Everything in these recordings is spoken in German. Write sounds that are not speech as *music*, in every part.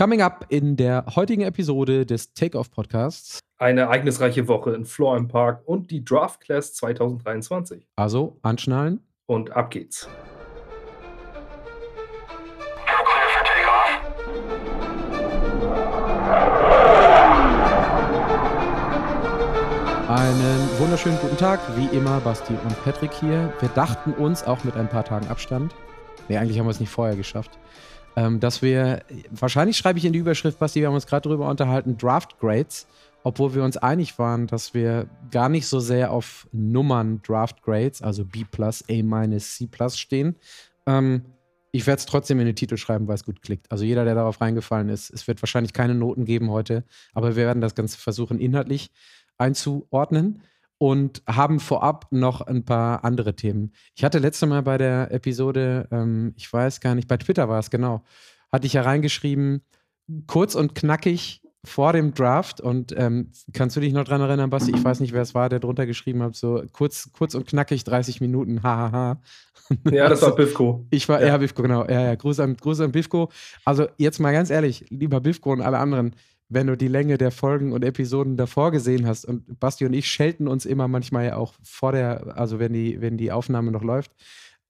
Coming up in der heutigen Episode des Takeoff Podcasts. Eine ereignisreiche Woche in Floor Park und die Draft Class 2023. Also anschnallen. Und ab geht's. Einen wunderschönen guten Tag, wie immer Basti und Patrick hier. Wir dachten uns auch mit ein paar Tagen Abstand, nee, eigentlich haben wir es nicht vorher geschafft, ähm, dass wir, wahrscheinlich schreibe ich in die Überschrift, Basti, wir haben uns gerade darüber unterhalten, Draft Grades, obwohl wir uns einig waren, dass wir gar nicht so sehr auf Nummern Draft Grades, also B+, A-, C+, stehen. Ähm, ich werde es trotzdem in den Titel schreiben, weil es gut klickt. Also jeder, der darauf reingefallen ist, es wird wahrscheinlich keine Noten geben heute, aber wir werden das Ganze versuchen, inhaltlich einzuordnen und haben vorab noch ein paar andere Themen. Ich hatte letzte Mal bei der Episode, ähm, ich weiß gar nicht, bei Twitter war es genau, hatte ich ja reingeschrieben, kurz und knackig vor dem Draft und ähm, kannst du dich noch dran erinnern, Basti? Ich weiß nicht, wer es war, der drunter geschrieben hat, so kurz, kurz und knackig 30 Minuten, hahaha. *laughs* Ja, das war Bifko. Ich war, ja, ja Bifko, genau. Ja, ja, Gruß an, Gruß an Bifko. Also jetzt mal ganz ehrlich, lieber Bifko und alle anderen, wenn du die Länge der Folgen und Episoden davor gesehen hast. Und Basti und ich schelten uns immer manchmal ja auch vor der, also wenn die, wenn die Aufnahme noch läuft.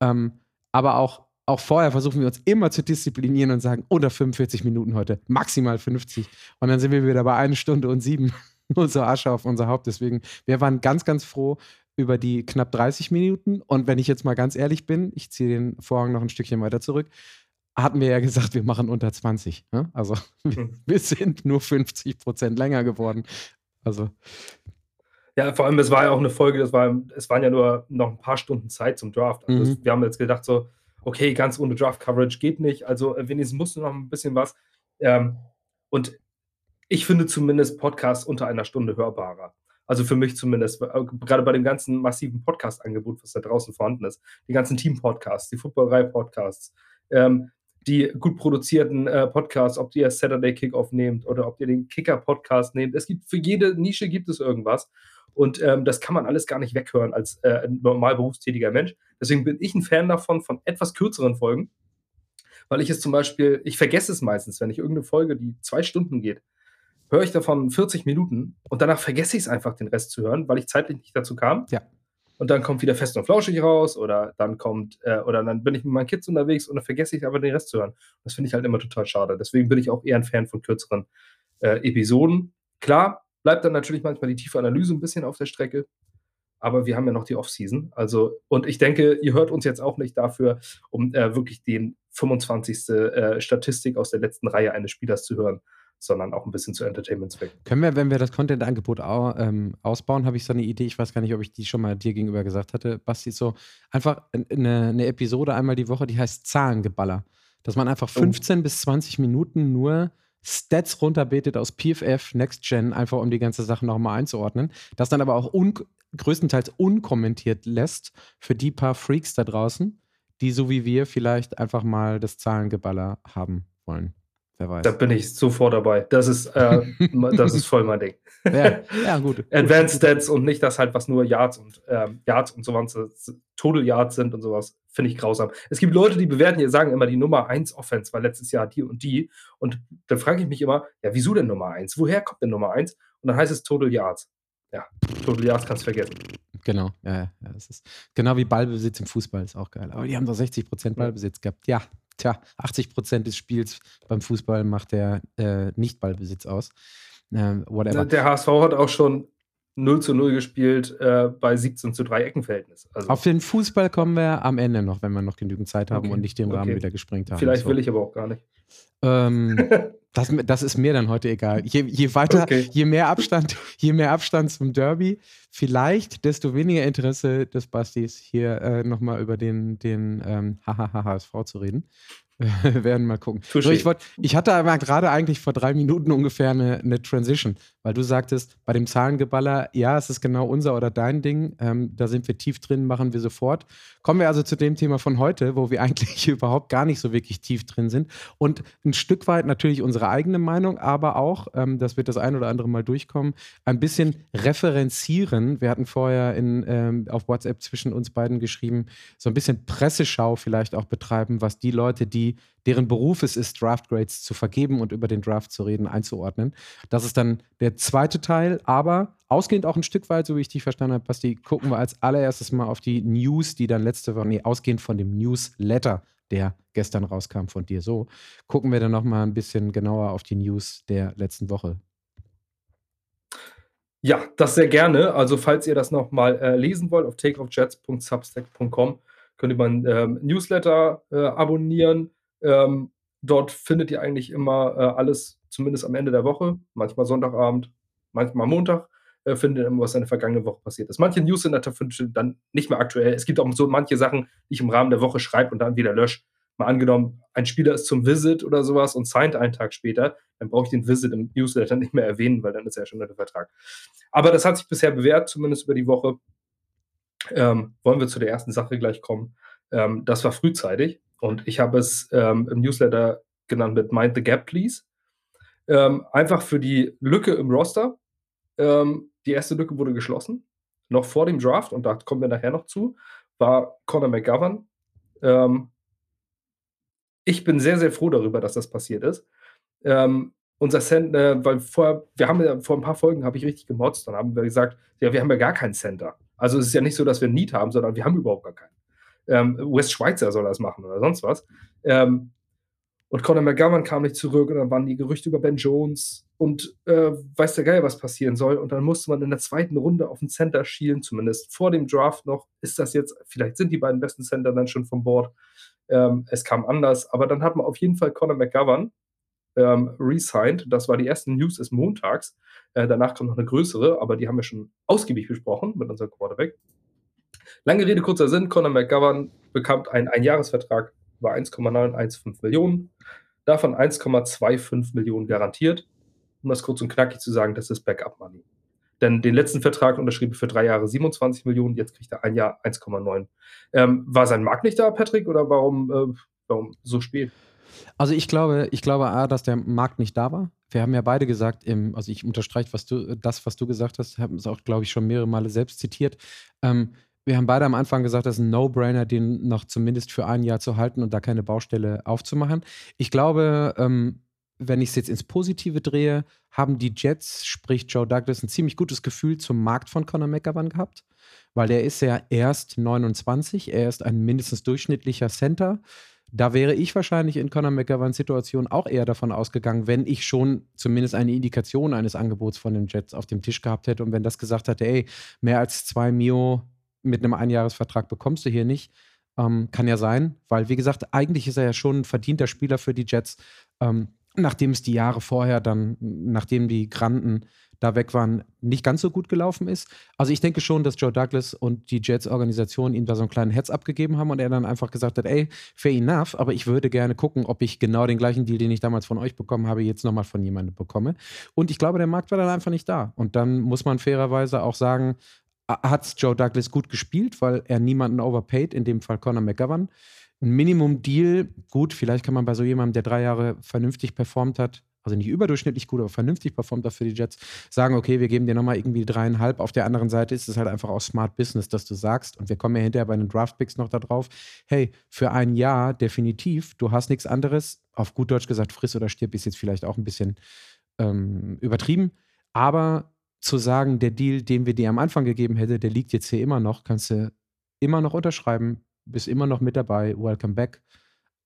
Ähm, aber auch, auch vorher versuchen wir uns immer zu disziplinieren und sagen, unter 45 Minuten heute, maximal 50. Und dann sind wir wieder bei einer Stunde und sieben. *laughs* Unsere Asche auf unser Haupt. Deswegen, wir waren ganz, ganz froh über die knapp 30 Minuten. Und wenn ich jetzt mal ganz ehrlich bin, ich ziehe den Vorhang noch ein Stückchen weiter zurück, hatten wir ja gesagt, wir machen unter 20. Ne? Also *laughs* hm. wir sind nur 50 Prozent länger geworden. Also. Ja, vor allem, es war ja auch eine Folge, das war, es waren ja nur noch ein paar Stunden Zeit zum Draft. Also mhm. wir haben jetzt gedacht, so, okay, ganz ohne Draft-Coverage geht nicht. Also äh, wenigstens musste noch ein bisschen was. Ähm, und ich finde zumindest Podcasts unter einer Stunde hörbarer. Also für mich zumindest, äh, gerade bei dem ganzen massiven Podcast-Angebot, was da draußen vorhanden ist. Die ganzen Team-Podcasts, die Footballerei-Podcasts. Ähm, die gut produzierten äh, Podcasts, ob ihr Saturday Kickoff nehmt oder ob ihr den Kicker-Podcast nehmt. Es gibt für jede Nische gibt es irgendwas. Und ähm, das kann man alles gar nicht weghören als äh, normal berufstätiger Mensch. Deswegen bin ich ein Fan davon, von etwas kürzeren Folgen, weil ich es zum Beispiel, ich vergesse es meistens, wenn ich irgendeine Folge, die zwei Stunden geht, höre ich davon 40 Minuten und danach vergesse ich es einfach, den Rest zu hören, weil ich zeitlich nicht dazu kam. Ja und dann kommt wieder fest und flauschig raus oder dann kommt, äh, oder dann bin ich mit meinen Kids unterwegs und dann vergesse ich aber den Rest zu hören. Das finde ich halt immer total schade. Deswegen bin ich auch eher ein Fan von kürzeren äh, Episoden. Klar, bleibt dann natürlich manchmal die tiefe Analyse ein bisschen auf der Strecke, aber wir haben ja noch die Off-Season. Also, und ich denke, ihr hört uns jetzt auch nicht dafür, um äh, wirklich den 25. Äh, Statistik aus der letzten Reihe eines Spielers zu hören, sondern auch ein bisschen zu Entertainment-Zwecken. Können wir, wenn wir das Content-Angebot ähm, ausbauen, habe ich so eine Idee, ich weiß gar nicht, ob ich die schon mal dir gegenüber gesagt hatte, Basti, so einfach eine, eine Episode einmal die Woche, die heißt Zahlengeballer. Dass man einfach 15 oh. bis 20 Minuten nur Stats runterbetet aus PFF, Next Gen, einfach um die ganze Sache nochmal einzuordnen. Das dann aber auch un größtenteils unkommentiert lässt für die paar Freaks da draußen, die so wie wir vielleicht einfach mal das Zahlengeballer haben wollen. Wer weiß. Da bin ich sofort dabei. Das ist, äh, das ist voll mein Ding. Ja, *laughs* ja gut. Advanced Stats und nicht das halt, was nur Yards und ähm, Yards und sowas, Total Yards sind und sowas, finde ich grausam. Es gibt Leute, die bewerten, sagen immer, die Nummer 1 Offense war letztes Jahr die und die. Und dann frage ich mich immer, ja, wieso denn Nummer 1? Woher kommt denn Nummer 1? Und dann heißt es Total Yards. Ja, Total Yards kannst du vergessen. Genau, ja, ja, das ist genau wie Ballbesitz im Fußball, ist auch geil. Aber die haben doch 60% Ballbesitz gehabt. Ja, tja, 80 Prozent des Spiels beim Fußball macht der äh, Nicht-Ballbesitz aus. Äh, whatever. Der HSV hat auch schon 0 zu 0 gespielt äh, bei 17 zu 3 Eckenverhältnis. Also Auf den Fußball kommen wir am Ende noch, wenn wir noch genügend Zeit haben okay. und nicht den Rahmen okay. wieder gesprengt haben. Vielleicht so. will ich aber auch gar nicht. Ähm, *laughs* das, das, ist mir dann heute egal. Je, je weiter, okay. je mehr Abstand, *laughs* je mehr Abstand zum Derby, vielleicht desto weniger Interesse des Bastis, hier äh, nochmal über den, den ähm, HHHSV zu reden. Wir *laughs* werden mal gucken. So, ich, wollt, ich, hatte aber gerade eigentlich vor drei Minuten ungefähr eine, eine, Transition, weil du sagtest, bei dem Zahlengeballer, ja, es ist genau unser oder dein Ding. Ähm, da sind wir tief drin, machen wir sofort. Kommen wir also zu dem Thema von heute, wo wir *laughs* eigentlich überhaupt gar nicht so wirklich tief drin sind. Und ein Stück weit natürlich unsere eigene Meinung, aber auch, ähm, das wird das ein oder andere Mal durchkommen, ein bisschen referenzieren. Wir hatten vorher in, ähm, auf WhatsApp zwischen uns beiden geschrieben, so ein bisschen Presseschau vielleicht auch betreiben, was die Leute, die deren Beruf es ist, Draft Grades zu vergeben und über den Draft zu reden, einzuordnen. Das ist dann der zweite Teil, aber ausgehend auch ein Stück weit, so wie ich dich verstanden habe, Basti, gucken wir als allererstes mal auf die News, die dann letzte Woche, nee, ausgehend von dem Newsletter, der gestern rauskam von dir so, gucken wir dann nochmal ein bisschen genauer auf die News der letzten Woche. Ja, das sehr gerne. Also, falls ihr das nochmal äh, lesen wollt, auf takeoffjets.substack.com könnt ihr meinen ähm, Newsletter äh, abonnieren. Ähm, dort findet ihr eigentlich immer äh, alles, zumindest am Ende der Woche, manchmal Sonntagabend, manchmal Montag, äh, findet ihr immer, was in der vergangenen Woche passiert ist. Manche Newsletter findet ihr dann nicht mehr aktuell. Es gibt auch so manche Sachen, die ich im Rahmen der Woche schreibe und dann wieder lösche mal angenommen, ein Spieler ist zum Visit oder sowas und signed einen Tag später, dann brauche ich den Visit im Newsletter nicht mehr erwähnen, weil dann ist er ja schon der Vertrag. Aber das hat sich bisher bewährt, zumindest über die Woche. Ähm, wollen wir zu der ersten Sache gleich kommen. Ähm, das war frühzeitig und ich habe es ähm, im Newsletter genannt mit Mind the Gap, please. Ähm, einfach für die Lücke im Roster. Ähm, die erste Lücke wurde geschlossen, noch vor dem Draft, und da kommen wir nachher noch zu, war Conor McGovern. Ähm, ich bin sehr, sehr froh darüber, dass das passiert ist. Ähm, unser Center, äh, weil vor, wir haben ja vor ein paar Folgen habe ich richtig gemotzt, dann haben wir gesagt, ja, wir haben ja gar keinen Center. Also es ist ja nicht so, dass wir einen Need haben, sondern wir haben überhaupt gar keinen. Ähm, West Schweizer soll das machen oder sonst was. Ähm, und Conor McGovern kam nicht zurück und dann waren die Gerüchte über Ben Jones und äh, weiß der Geil, was passieren soll. Und dann musste man in der zweiten Runde auf den Center schielen, zumindest vor dem Draft noch. Ist das jetzt, vielleicht sind die beiden besten Center dann schon vom Board. Ähm, es kam anders, aber dann hat man auf jeden Fall Conor McGovern ähm, resigned. Das war die erste News des Montags. Äh, danach kommt noch eine größere, aber die haben wir schon ausgiebig besprochen mit unserem Quarterback. Lange Rede, kurzer Sinn. Conor McGovern bekam einen Einjahresvertrag über 1,915 Millionen. Davon 1,25 Millionen garantiert. Um das kurz und knackig zu sagen, das ist Backup Money. Denn den letzten Vertrag unterschrieb er für drei Jahre 27 Millionen, jetzt kriegt er ein Jahr 1,9. Ähm, war sein Markt nicht da, Patrick, oder warum, äh, warum so spät? Also ich glaube, ich glaube A, dass der Markt nicht da war. Wir haben ja beide gesagt, im, also ich unterstreiche was du, das, was du gesagt hast, haben es auch, glaube ich, schon mehrere Male selbst zitiert. Ähm, wir haben beide am Anfang gesagt, das ist ein No-Brainer, den noch zumindest für ein Jahr zu halten und da keine Baustelle aufzumachen. Ich glaube, ähm, wenn ich es jetzt ins Positive drehe, haben die Jets, sprich Joe Douglas, ein ziemlich gutes Gefühl zum Markt von Conor McGovern gehabt, weil der ist ja erst 29, er ist ein mindestens durchschnittlicher Center. Da wäre ich wahrscheinlich in Conor McGoverns Situation auch eher davon ausgegangen, wenn ich schon zumindest eine Indikation eines Angebots von den Jets auf dem Tisch gehabt hätte und wenn das gesagt hätte, ey, mehr als zwei Mio mit einem Einjahresvertrag bekommst du hier nicht. Ähm, kann ja sein, weil wie gesagt, eigentlich ist er ja schon ein verdienter Spieler für die Jets. Ähm, nachdem es die Jahre vorher dann, nachdem die Granden da weg waren, nicht ganz so gut gelaufen ist. Also ich denke schon, dass Joe Douglas und die Jets-Organisation ihm da so einen kleinen Heads abgegeben haben und er dann einfach gesagt hat, ey, fair enough, aber ich würde gerne gucken, ob ich genau den gleichen Deal, den ich damals von euch bekommen habe, jetzt nochmal von jemandem bekomme. Und ich glaube, der Markt war dann einfach nicht da. Und dann muss man fairerweise auch sagen, hat Joe Douglas gut gespielt, weil er niemanden overpaid, in dem Fall Conor McGovern ein Minimum-Deal, gut, vielleicht kann man bei so jemandem, der drei Jahre vernünftig performt hat, also nicht überdurchschnittlich gut, aber vernünftig performt hat für die Jets, sagen, okay, wir geben dir nochmal irgendwie dreieinhalb. Auf der anderen Seite ist es halt einfach auch Smart Business, dass du sagst, und wir kommen ja hinterher bei den Draft-Picks noch da drauf, hey, für ein Jahr definitiv, du hast nichts anderes, auf gut Deutsch gesagt, friss oder stirb ist jetzt vielleicht auch ein bisschen ähm, übertrieben, aber zu sagen, der Deal, den wir dir am Anfang gegeben hätte, der liegt jetzt hier immer noch, kannst du immer noch unterschreiben, bist immer noch mit dabei, welcome back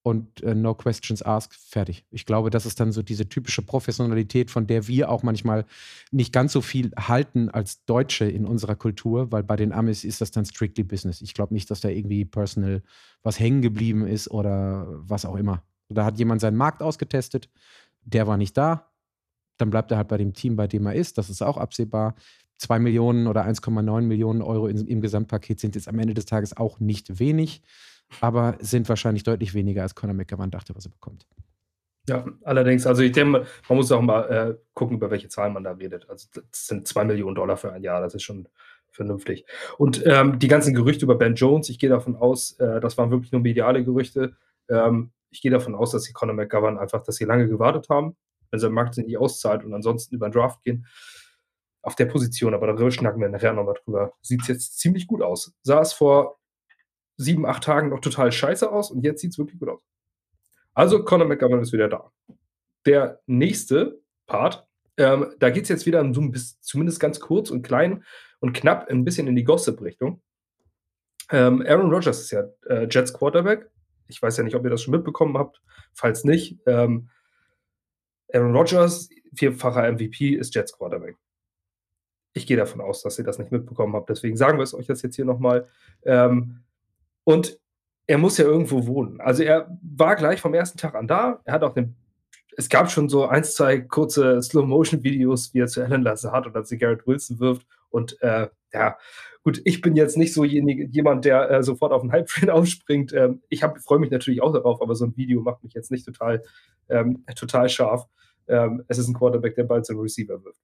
und äh, no questions asked, fertig. Ich glaube, das ist dann so diese typische Professionalität, von der wir auch manchmal nicht ganz so viel halten als Deutsche in unserer Kultur, weil bei den Amis ist das dann strictly Business. Ich glaube nicht, dass da irgendwie personal was hängen geblieben ist oder was auch immer. Da hat jemand seinen Markt ausgetestet, der war nicht da, dann bleibt er halt bei dem Team, bei dem er ist. Das ist auch absehbar. 2 Millionen oder 1,9 Millionen Euro in, im Gesamtpaket sind jetzt am Ende des Tages auch nicht wenig, aber sind wahrscheinlich deutlich weniger, als Conor McGovern dachte, was er bekommt. Ja, allerdings, also ich denke, man muss auch mal äh, gucken, über welche Zahlen man da redet. Also das sind 2 Millionen Dollar für ein Jahr, das ist schon vernünftig. Und ähm, die ganzen Gerüchte über Ben Jones, ich gehe davon aus, äh, das waren wirklich nur mediale Gerüchte. Ähm, ich gehe davon aus, dass die Conor McGovern einfach, dass sie lange gewartet haben, wenn sein Markt sich nicht auszahlt und ansonsten über den Draft gehen auf der Position, aber darüber schnacken wir nachher nochmal drüber. Sieht es jetzt ziemlich gut aus. Sah es vor sieben, acht Tagen noch total scheiße aus und jetzt sieht es wirklich gut aus. Also Conor McGovern ist wieder da. Der nächste Part, ähm, da geht es jetzt wieder so ein bisschen, zumindest ganz kurz und klein und knapp ein bisschen in die Gossip-Richtung. Ähm, Aaron Rodgers ist ja äh, Jets Quarterback. Ich weiß ja nicht, ob ihr das schon mitbekommen habt. Falls nicht, ähm, Aaron Rodgers, vierfacher MVP, ist Jets Quarterback. Ich gehe davon aus, dass ihr das nicht mitbekommen habt. Deswegen sagen wir es euch jetzt hier nochmal. Ähm, und er muss ja irgendwo wohnen. Also er war gleich vom ersten Tag an da. Er hat auch den es gab schon so ein, zwei kurze Slow-Motion-Videos, wie er zu Alan Lazard oder zu Garrett Wilson wirft. Und äh, ja, gut, ich bin jetzt nicht so jemand, der äh, sofort auf den Hype-Train *laughs* aufspringt. Ähm, ich freue mich natürlich auch darauf, aber so ein Video macht mich jetzt nicht total, ähm, total scharf. Ähm, es ist ein Quarterback, der bald zum Receiver wirft.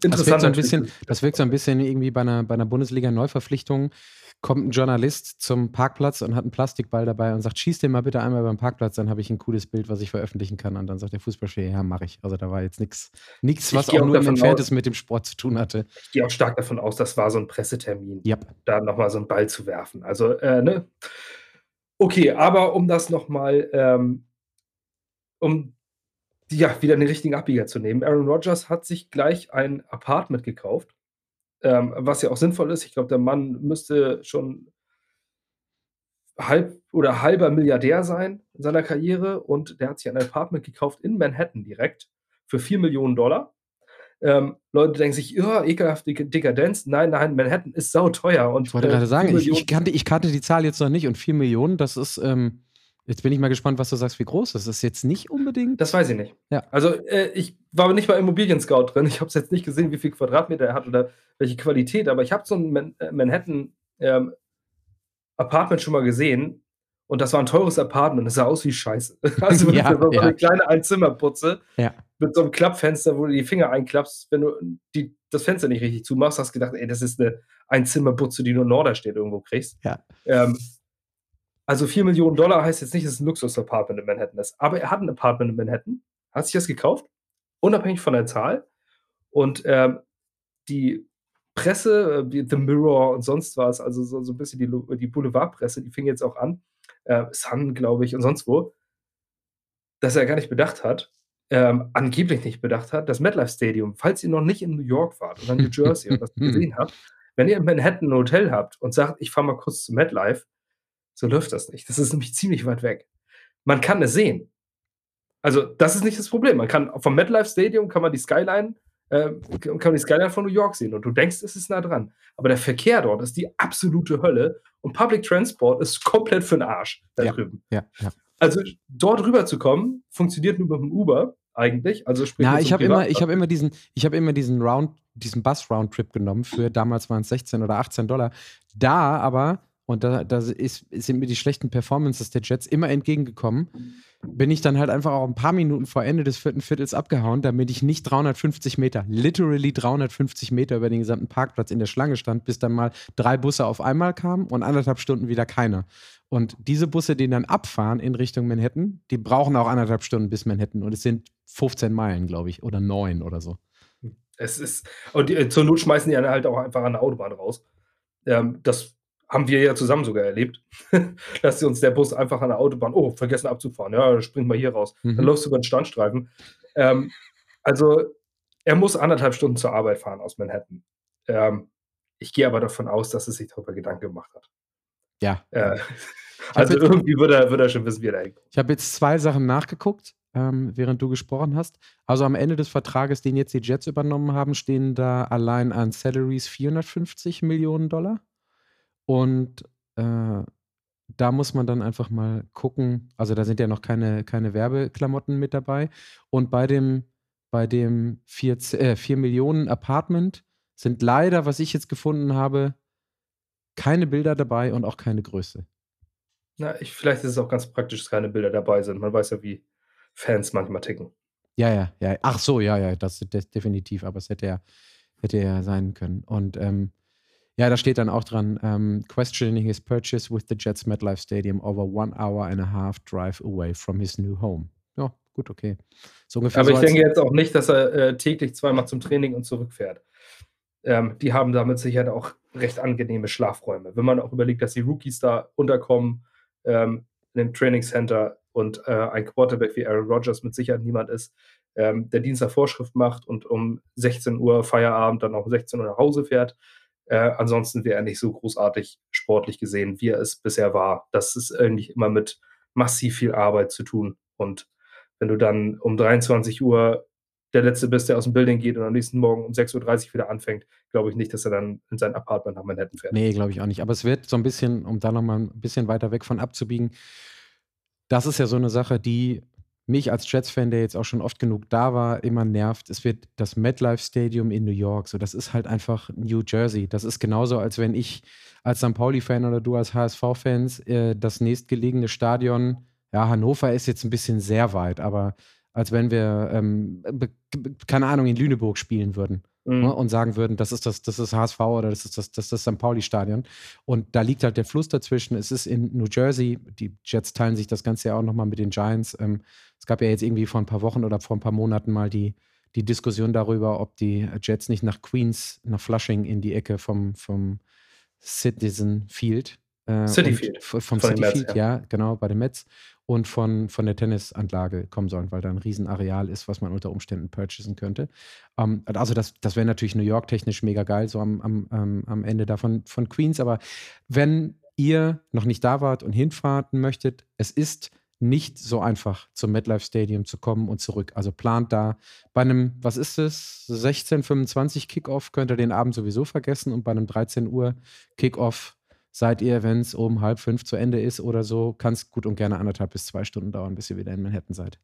Das wirkt, so ein bisschen, das wirkt so ein bisschen irgendwie bei einer, bei einer Bundesliga-Neuverpflichtung kommt ein Journalist zum Parkplatz und hat einen Plastikball dabei und sagt, schieß den mal bitte einmal beim Parkplatz, dann habe ich ein cooles Bild, was ich veröffentlichen kann. Und dann sagt der Fußballspieler, ja, mache ich. Also da war jetzt nichts, was auch, auch nur im Entferntes mit dem Sport zu tun hatte. Ich gehe auch stark davon aus, das war so ein Pressetermin, yep. da nochmal so einen Ball zu werfen. Also, äh, ne? Okay, aber um das nochmal, ähm, um ja, wieder den richtigen Abbieger zu nehmen. Aaron Rodgers hat sich gleich ein Apartment gekauft ähm, was ja auch sinnvoll ist. Ich glaube, der Mann müsste schon halb oder halber Milliardär sein in seiner Karriere und der hat sich ein Apartment gekauft in Manhattan direkt für 4 Millionen Dollar. Ähm, Leute denken sich, ja, ekelhafte Dekadenz. Nein, nein, Manhattan ist sauteuer. Und, ich wollte äh, gerade sagen, ich, ich, kannte, ich kannte die Zahl jetzt noch nicht und 4 Millionen, das ist, ähm, Jetzt bin ich mal gespannt, was du sagst, wie groß das ist. Jetzt nicht unbedingt. Das weiß ich nicht. Ja. Also, äh, ich war nicht bei Immobilien Scout drin. Ich habe es jetzt nicht gesehen, wie viel Quadratmeter er hat oder welche Qualität, aber ich habe so ein Man äh, Manhattan ähm, Apartment schon mal gesehen und das war ein teures Apartment. Das sah aus wie Scheiße. *laughs* Also, *laughs* ja, so ja. eine kleine Einzimmerputze ja. mit so einem Klappfenster, wo du die Finger einklappst, wenn du die, das Fenster nicht richtig zumachst, hast du gedacht, ey, das ist eine Einzimmerputze, die nur Norder steht irgendwo kriegst. Ja. Ähm, also 4 Millionen Dollar heißt jetzt nicht, dass es ein Luxus-Apartment in Manhattan ist. Aber er hat ein Apartment in Manhattan, hat sich das gekauft, unabhängig von der Zahl. Und ähm, die Presse, äh, The Mirror und sonst was, also so, so ein bisschen die, die Boulevardpresse, die fing jetzt auch an, äh, Sun, glaube ich, und sonst wo, dass er gar nicht bedacht hat, ähm, angeblich nicht bedacht hat, das MetLife Stadium, falls ihr noch nicht in New York wart oder New *laughs* Jersey und das gesehen habt, wenn ihr in Manhattan ein Hotel habt und sagt, ich fahre mal kurz zu MetLife, so läuft das nicht. Das ist nämlich ziemlich weit weg. Man kann es sehen. Also, das ist nicht das Problem. Man kann vom MetLife Stadium kann man die Skyline äh, kann man die Skyline von New York sehen und du denkst, es ist nah dran. Aber der Verkehr dort ist die absolute Hölle und Public Transport ist komplett für den Arsch da ja, drüben. Ja, ja. Also dort rüber zu kommen, funktioniert nur mit dem Uber eigentlich. Also sprich ja, ich habe immer, ich habe immer diesen, ich habe immer diesen Round, diesen Bus Roundtrip genommen für damals waren es 16 oder 18 Dollar. Da aber und da, da ist, sind mir die schlechten Performances der Jets immer entgegengekommen. Bin ich dann halt einfach auch ein paar Minuten vor Ende des vierten Viertels abgehauen, damit ich nicht 350 Meter, literally 350 Meter über den gesamten Parkplatz in der Schlange stand, bis dann mal drei Busse auf einmal kamen und anderthalb Stunden wieder keiner. Und diese Busse, die dann abfahren in Richtung Manhattan, die brauchen auch anderthalb Stunden bis Manhattan. Und es sind 15 Meilen, glaube ich, oder neun oder so. Es ist, und die, zur Not schmeißen die halt auch einfach an der Autobahn raus. Ähm, das haben wir ja zusammen sogar erlebt, *laughs* dass uns der Bus einfach an der Autobahn, oh, vergessen abzufahren, ja, spring mal hier raus. Mhm. Dann läufst du über den Standstreifen. Ähm, also, er muss anderthalb Stunden zur Arbeit fahren aus Manhattan. Ähm, ich gehe aber davon aus, dass er sich darüber Gedanken gemacht hat. Ja. Äh, *laughs* also, irgendwie würde er, würde er schon wissen, wie er da hängt. Ich habe jetzt zwei Sachen nachgeguckt, ähm, während du gesprochen hast. Also, am Ende des Vertrages, den jetzt die Jets übernommen haben, stehen da allein an Salaries 450 Millionen Dollar. Und äh, da muss man dann einfach mal gucken. Also da sind ja noch keine, keine Werbeklamotten mit dabei. Und bei dem, bei dem 4, äh, 4 Millionen Apartment sind leider, was ich jetzt gefunden habe, keine Bilder dabei und auch keine Größe. Na, ich, vielleicht ist es auch ganz praktisch, dass keine Bilder dabei sind. Man weiß ja, wie Fans manchmal ticken. Ja, ja, ja. Ach so, ja, ja, das, das definitiv. Aber es hätte ja, hätte ja sein können. Und ähm, ja, da steht dann auch dran, um, ähm, questioning his purchase with the Jets MetLife Stadium over one hour and a half drive away from his new home. Ja, gut, okay. So ungefähr Aber so ich denke jetzt auch nicht, dass er äh, täglich zweimal zum Training und zurückfährt. Ähm, die haben damit sicher auch recht angenehme Schlafräume. Wenn man auch überlegt, dass die Rookies da unterkommen ähm, in dem Trainingscenter und äh, ein Quarterback wie Aaron Rodgers mit Sicherheit niemand ist, ähm, der Dienst nach Vorschrift macht und um 16 Uhr Feierabend dann auch um 16 Uhr nach Hause fährt. Äh, ansonsten wäre er nicht so großartig sportlich gesehen, wie er es bisher war. Das ist eigentlich immer mit massiv viel Arbeit zu tun. Und wenn du dann um 23 Uhr der Letzte bist, der aus dem Building geht und am nächsten Morgen um 6.30 Uhr wieder anfängt, glaube ich nicht, dass er dann in sein Apartment nach Manhattan fährt. Nee, glaube ich auch nicht. Aber es wird so ein bisschen, um da nochmal ein bisschen weiter weg von abzubiegen, das ist ja so eine Sache, die mich als Jets-Fan, der jetzt auch schon oft genug da war, immer nervt. Es wird das MetLife Stadium in New York. So, das ist halt einfach New Jersey. Das ist genauso, als wenn ich als St. Pauli-Fan oder du als HSV-Fans äh, das nächstgelegene Stadion, ja, Hannover ist jetzt ein bisschen sehr weit, aber als wenn wir, ähm, keine Ahnung, in Lüneburg spielen würden mhm. ne, und sagen würden, das ist das, das ist HSV oder das ist das, das, das St. Pauli-Stadion. Und da liegt halt der Fluss dazwischen. Es ist in New Jersey. Die Jets teilen sich das Ganze ja auch nochmal mit den Giants. Ähm, es gab ja jetzt irgendwie vor ein paar Wochen oder vor ein paar Monaten mal die, die Diskussion darüber, ob die Jets nicht nach Queens, nach Flushing in die Ecke vom, vom Citizen Field. Äh, City Field. Vom City Mets, Field, ja. ja. genau, bei den Mets und von, von der Tennisanlage kommen sollen, weil da ein Riesenareal ist, was man unter Umständen purchasen könnte. Ähm, also das, das wäre natürlich New York technisch mega geil, so am, am, am Ende davon von Queens. Aber wenn ihr noch nicht da wart und hinfahren möchtet, es ist nicht so einfach zum MetLife Stadium zu kommen und zurück. Also plant da bei einem, was ist es, 16:25 Kickoff könnt ihr den Abend sowieso vergessen und bei einem 13 Uhr Kickoff seid ihr, wenn es um halb fünf zu Ende ist oder so, kann es gut und gerne anderthalb bis zwei Stunden dauern, bis ihr wieder in Manhattan seid.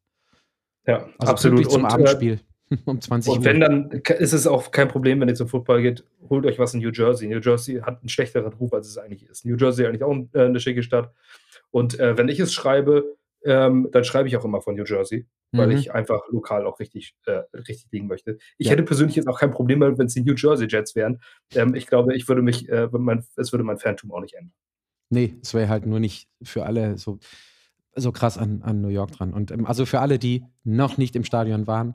Ja, also absolut. Zum und, äh, Abendspiel. *laughs* um 20 und Uhr. Und wenn dann, ist es auch kein Problem, wenn ihr zum Football geht, holt euch was in New Jersey. New Jersey hat einen schlechteren Ruf, als es eigentlich ist. New Jersey ist eigentlich auch äh, eine schicke Stadt. Und äh, wenn ich es schreibe, ähm, dann schreibe ich auch immer von New Jersey, weil mhm. ich einfach lokal auch richtig, äh, richtig liegen möchte. Ich ja. hätte persönlich jetzt auch kein Problem, wenn es die New Jersey Jets wären. Ähm, ich glaube, ich würde mich, äh, mein, es würde mein Phantom auch nicht ändern. Nee, es wäre halt nur nicht für alle so, so krass an, an New York dran. Und ähm, also für alle, die noch nicht im Stadion waren,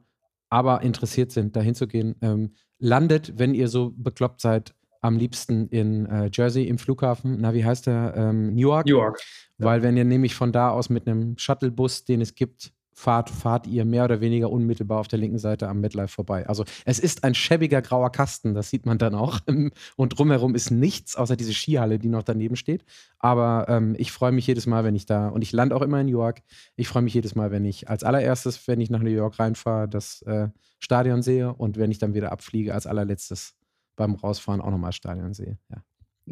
aber interessiert sind, dahin zu gehen, ähm, landet, wenn ihr so bekloppt seid, am liebsten in äh, Jersey im Flughafen. Na, wie heißt der? Ähm, Newark. Newark. Weil wenn ihr nämlich von da aus mit einem Shuttlebus, den es gibt, fahrt, fahrt ihr mehr oder weniger unmittelbar auf der linken Seite am MetLife vorbei. Also es ist ein schäbiger grauer Kasten, das sieht man dann auch. *laughs* Und drumherum ist nichts, außer diese Skihalle, die noch daneben steht. Aber ähm, ich freue mich jedes Mal, wenn ich da, und ich lande auch immer in New York, ich freue mich jedes Mal, wenn ich als allererstes, wenn ich nach New York reinfahre, das äh, Stadion sehe und wenn ich dann wieder abfliege, als allerletztes beim Rausfahren auch nochmal Stadion sehe. Ja.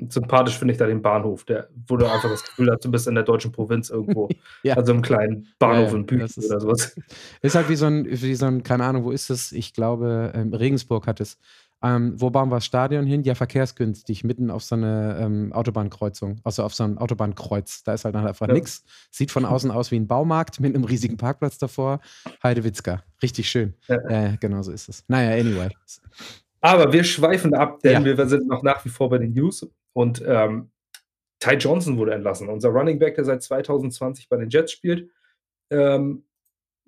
Sympathisch finde ich da den Bahnhof, der, wo du einfach das Gefühl hast, du bist in der deutschen Provinz irgendwo. *laughs* ja. Also im kleinen Bahnhof ja, in Büchen oder sowas. *laughs* Ist halt wie so, ein, wie so ein, keine Ahnung, wo ist es? Ich glaube, ähm, Regensburg hat es. Ähm, wo bauen wir das Stadion hin? Ja, verkehrsgünstig, mitten auf so eine ähm, Autobahnkreuzung, also auf so ein Autobahnkreuz. Da ist halt einfach ja. nichts. Sieht von außen aus wie ein Baumarkt mit einem riesigen Parkplatz davor. Heidewitzka. Richtig schön. Ja. Äh, genau so ist es. Naja, anyway. Aber wir schweifen ab, denn ja. wir sind noch nach wie vor bei den News. Und ähm, Ty Johnson wurde entlassen. Unser Running Back, der seit 2020 bei den Jets spielt, ähm,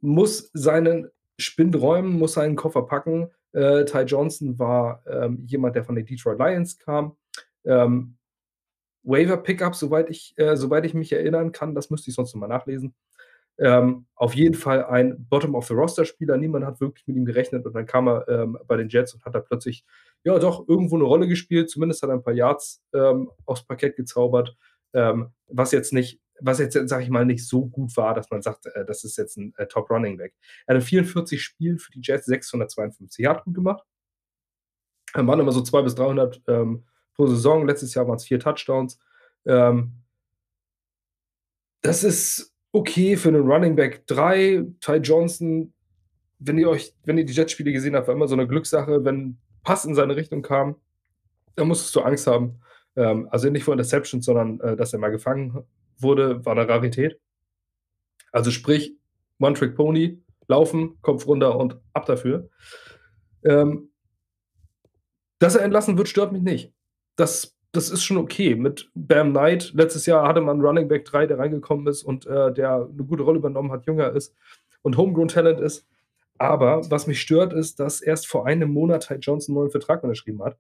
muss seinen Spind räumen, muss seinen Koffer packen. Äh, Ty Johnson war ähm, jemand, der von den Detroit Lions kam. Ähm, Waiver Pickup, soweit ich, äh, soweit ich mich erinnern kann, das müsste ich sonst nochmal nachlesen. Ähm, auf jeden Fall ein Bottom-of-the-Roster-Spieler. Niemand hat wirklich mit ihm gerechnet und dann kam er ähm, bei den Jets und hat da plötzlich ja doch irgendwo eine Rolle gespielt. Zumindest hat er ein paar Yards ähm, aufs Parkett gezaubert, ähm, was jetzt nicht, was jetzt, sag ich mal, nicht so gut war, dass man sagt, äh, das ist jetzt ein äh, Top-Running-Back. Er hat in 44 Spielen für die Jets 652 Yards gut gemacht. Er waren immer so 200 bis 300 ähm, pro Saison. Letztes Jahr waren es vier Touchdowns. Ähm, das ist okay für einen Running Back 3. Ty Johnson, wenn ihr euch, wenn ihr die Jetspiele gesehen habt, war immer so eine Glückssache, wenn Pass in seine Richtung kam, dann musstest du Angst haben. Ähm, also nicht vor Interceptions, sondern äh, dass er mal gefangen wurde, war eine Rarität. Also sprich, One-Trick-Pony, laufen, Kopf runter und ab dafür. Ähm, dass er entlassen wird, stört mich nicht. Das das ist schon okay. Mit Bam Knight, letztes Jahr hatte man Running Back 3, der reingekommen ist und äh, der eine gute Rolle übernommen hat, jünger ist und Homegrown Talent ist. Aber was mich stört, ist, dass erst vor einem Monat Ty Johnson einen neuen Vertrag unterschrieben hat.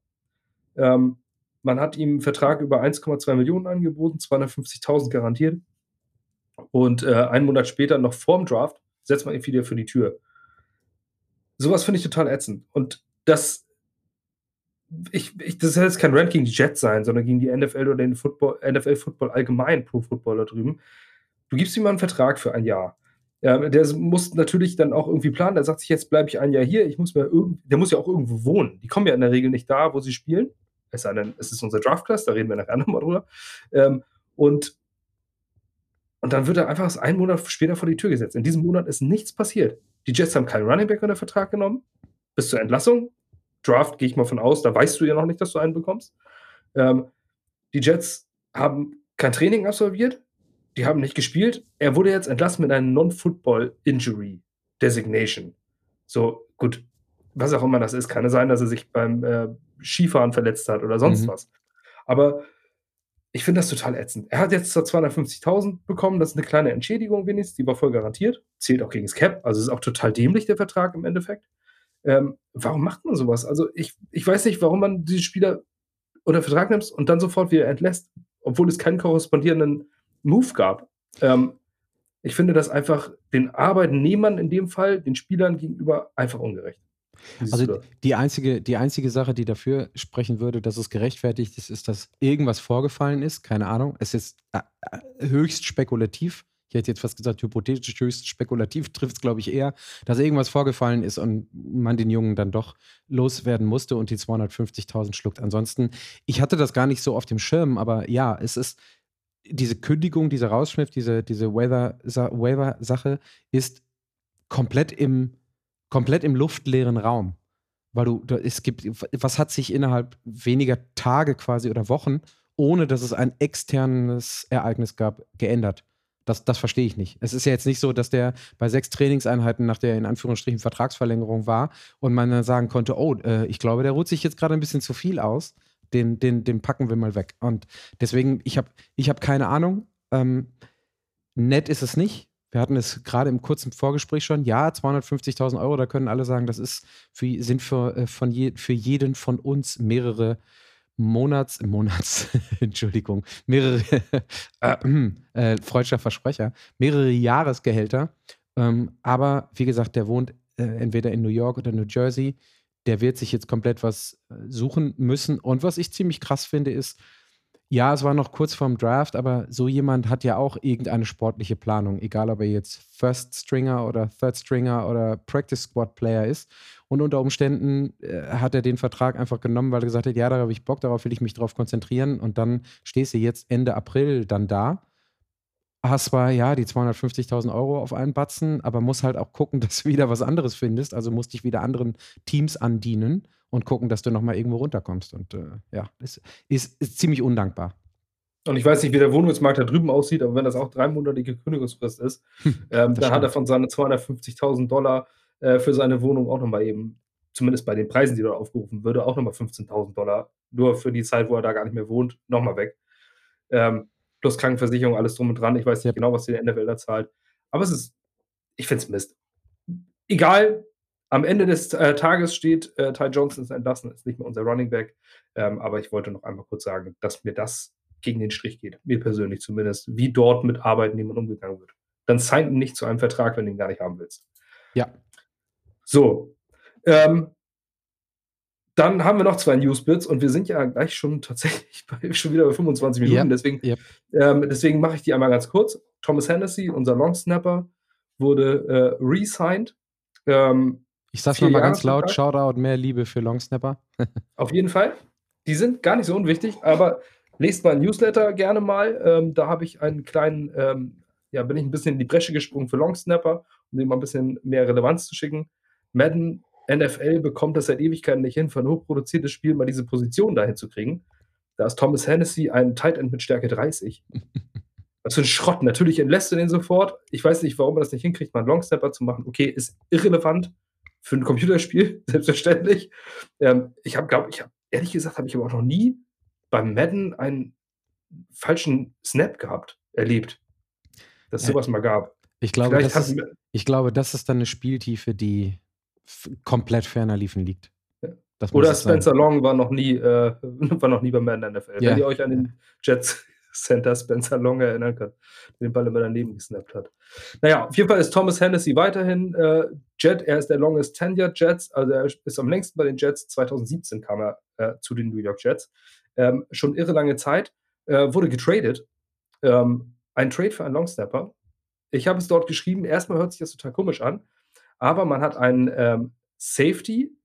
Ähm, man hat ihm einen Vertrag über 1,2 Millionen angeboten, 250.000 garantiert. Und äh, einen Monat später, noch vorm Draft, setzt man ihn wieder für die Tür. Sowas finde ich total ätzend. Und das, ich, ich, das soll jetzt kein Rant gegen die Jets sein, sondern gegen die NFL oder den Football, NFL Football allgemein, Pro Football da drüben. Du gibst ihm mal einen Vertrag für ein Jahr. Ja, der muss natürlich dann auch irgendwie planen. Der sagt sich, jetzt bleibe ich ein Jahr hier. Ich muss mir der muss ja auch irgendwo wohnen. Die kommen ja in der Regel nicht da, wo sie spielen. Es sei denn, es ist unser Draft-Class, da reden wir nachher nochmal drüber. Ähm, und, und dann wird er einfach einen Monat später vor die Tür gesetzt. In diesem Monat ist nichts passiert. Die Jets haben keinen Running Back unter Vertrag genommen. Bis zur Entlassung. Draft gehe ich mal von aus, da weißt du ja noch nicht, dass du einen bekommst. Ähm, die Jets haben kein Training absolviert. Die haben nicht gespielt. Er wurde jetzt entlassen mit einer Non-Football Injury Designation. So, gut, was auch immer das ist. Kann es sein, dass er sich beim äh, Skifahren verletzt hat oder sonst mhm. was. Aber ich finde das total ätzend. Er hat jetzt 250.000 bekommen, das ist eine kleine Entschädigung wenigstens, die war voll garantiert. Zählt auch gegen das Cap, also ist auch total dämlich der Vertrag im Endeffekt. Ähm, warum macht man sowas? Also ich, ich weiß nicht, warum man diese Spieler unter Vertrag nimmt und dann sofort wieder entlässt, obwohl es keinen korrespondierenden Move gab. Ähm, ich finde das einfach den Arbeitnehmern in dem Fall, den Spielern gegenüber einfach ungerecht. Also die einzige, die einzige Sache, die dafür sprechen würde, dass es gerechtfertigt ist, ist, dass irgendwas vorgefallen ist. Keine Ahnung. Es ist äh, äh, höchst spekulativ. Ich hätte jetzt fast gesagt, hypothetisch höchst spekulativ *laughs* trifft es, glaube ich, eher, dass irgendwas vorgefallen ist und man den Jungen dann doch loswerden musste und die 250.000 schluckt. Ansonsten, ich hatte das gar nicht so auf dem Schirm, aber ja, es ist, diese Kündigung, diese Rausschmiff, diese, diese Waiver-Sache ist komplett im, komplett im luftleeren Raum. Weil du, es gibt, was hat sich innerhalb weniger Tage quasi oder Wochen, ohne dass es ein externes Ereignis gab, geändert? Das, das verstehe ich nicht. Es ist ja jetzt nicht so, dass der bei sechs Trainingseinheiten nach der in Anführungsstrichen Vertragsverlängerung war und man dann sagen konnte, oh, äh, ich glaube, der ruht sich jetzt gerade ein bisschen zu viel aus den, den, den packen wir mal weg. Und deswegen, ich habe ich hab keine Ahnung. Ähm, nett ist es nicht. Wir hatten es gerade im kurzen Vorgespräch schon. Ja, 250.000 Euro, da können alle sagen, das ist für, sind für, äh, von je, für jeden von uns mehrere Monats, *laughs* Monats, Entschuldigung, mehrere, *laughs* äh, äh, freudscher Versprecher, mehrere Jahresgehälter. Ähm, aber wie gesagt, der wohnt äh, entweder in New York oder New Jersey der wird sich jetzt komplett was äh, suchen müssen. Und was ich ziemlich krass finde, ist, ja, es war noch kurz vorm Draft, aber so jemand hat ja auch irgendeine sportliche Planung, egal ob er jetzt First Stringer oder Third Stringer oder Practice Squad Player ist. Und unter Umständen äh, hat er den Vertrag einfach genommen, weil er gesagt hat, ja, da habe ich Bock, darauf will ich mich drauf konzentrieren. Und dann stehst du jetzt Ende April dann da hast zwar ja die 250.000 Euro auf einen Batzen, aber musst halt auch gucken, *laughs* dass du wieder was anderes findest. Also musst dich wieder anderen Teams andienen und gucken, dass du nochmal irgendwo runterkommst. Und äh, ja, ist, ist, ist ziemlich undankbar. Und ich weiß nicht, wie der Wohnungsmarkt da drüben aussieht, aber wenn das auch dreimonatige Kündigungsfrist ist, hm, ähm, dann stimmt. hat er von seinen 250.000 Dollar äh, für seine Wohnung auch nochmal eben, zumindest bei den Preisen, die dort aufgerufen würde, auch nochmal 15.000 Dollar. Nur für die Zeit, wo er da gar nicht mehr wohnt, nochmal weg. Ähm, plus Krankenversicherung, alles drum und dran. Ich weiß nicht genau, was die NFL da zahlt. Aber es ist, ich finde es Mist. Egal, am Ende des äh, Tages steht, äh, Ty Johnson ist entlassen, ist nicht mehr unser Running Back. Ähm, aber ich wollte noch einmal kurz sagen, dass mir das gegen den Strich geht. Mir persönlich zumindest. Wie dort mit Arbeitnehmern umgegangen wird. Dann sign ihn nicht zu einem Vertrag, wenn du ihn gar nicht haben willst. Ja. So. Ähm, dann haben wir noch zwei Newsbits und wir sind ja gleich schon tatsächlich *laughs* bei, schon wieder bei 25 Minuten. Yep. Deswegen, yep. ähm, deswegen mache ich die einmal ganz kurz. Thomas Hennessy, unser Long Snapper, wurde äh, re-signed. Ähm, ich sag's nochmal ganz laut: Shoutout, mehr Liebe für Long Snapper. *laughs* Auf jeden Fall. Die sind gar nicht so unwichtig, aber lest mal ein Newsletter gerne mal. Ähm, da habe ich einen kleinen, ähm, ja, bin ich ein bisschen in die Bresche gesprungen für Long Snapper, um dem mal ein bisschen mehr Relevanz zu schicken. Madden NFL bekommt das seit Ewigkeiten nicht hin, für ein hochproduziertes Spiel mal diese Position dahin zu kriegen. Da ist Thomas Hennessy ein Tight End mit Stärke 30. *laughs* Was für ein Schrott. Natürlich entlässt er den sofort. Ich weiß nicht, warum man das nicht hinkriegt, mal einen Longsnapper zu machen. Okay, ist irrelevant für ein Computerspiel, *laughs* selbstverständlich. Ähm, ich habe, glaube ich, hab, ehrlich gesagt, habe ich aber auch noch nie beim Madden einen falschen Snap gehabt, erlebt. Dass es sowas mal gab. Ich glaube, das ist, ich glaube, das ist dann eine Spieltiefe, die komplett ferner liefen liegt. Oder Spencer sein. Long war noch nie, äh, *laughs* war noch nie beim Madden NFL. Ja. Wenn ihr euch an den Jets *laughs* Center Spencer Long erinnern der den Ball immer daneben gesnappt hat. Naja, auf jeden Fall ist Thomas Hennessy weiterhin äh, Jet. Er ist der longest tenured Jets, also er ist am längsten bei den Jets. 2017 kam er äh, zu den New York Jets. Ähm, schon irre lange Zeit. Äh, wurde getradet. Ähm, ein Trade für einen Longsnapper. Ich habe es dort geschrieben. Erstmal hört sich das total komisch an, aber man hat einen ähm, Safety,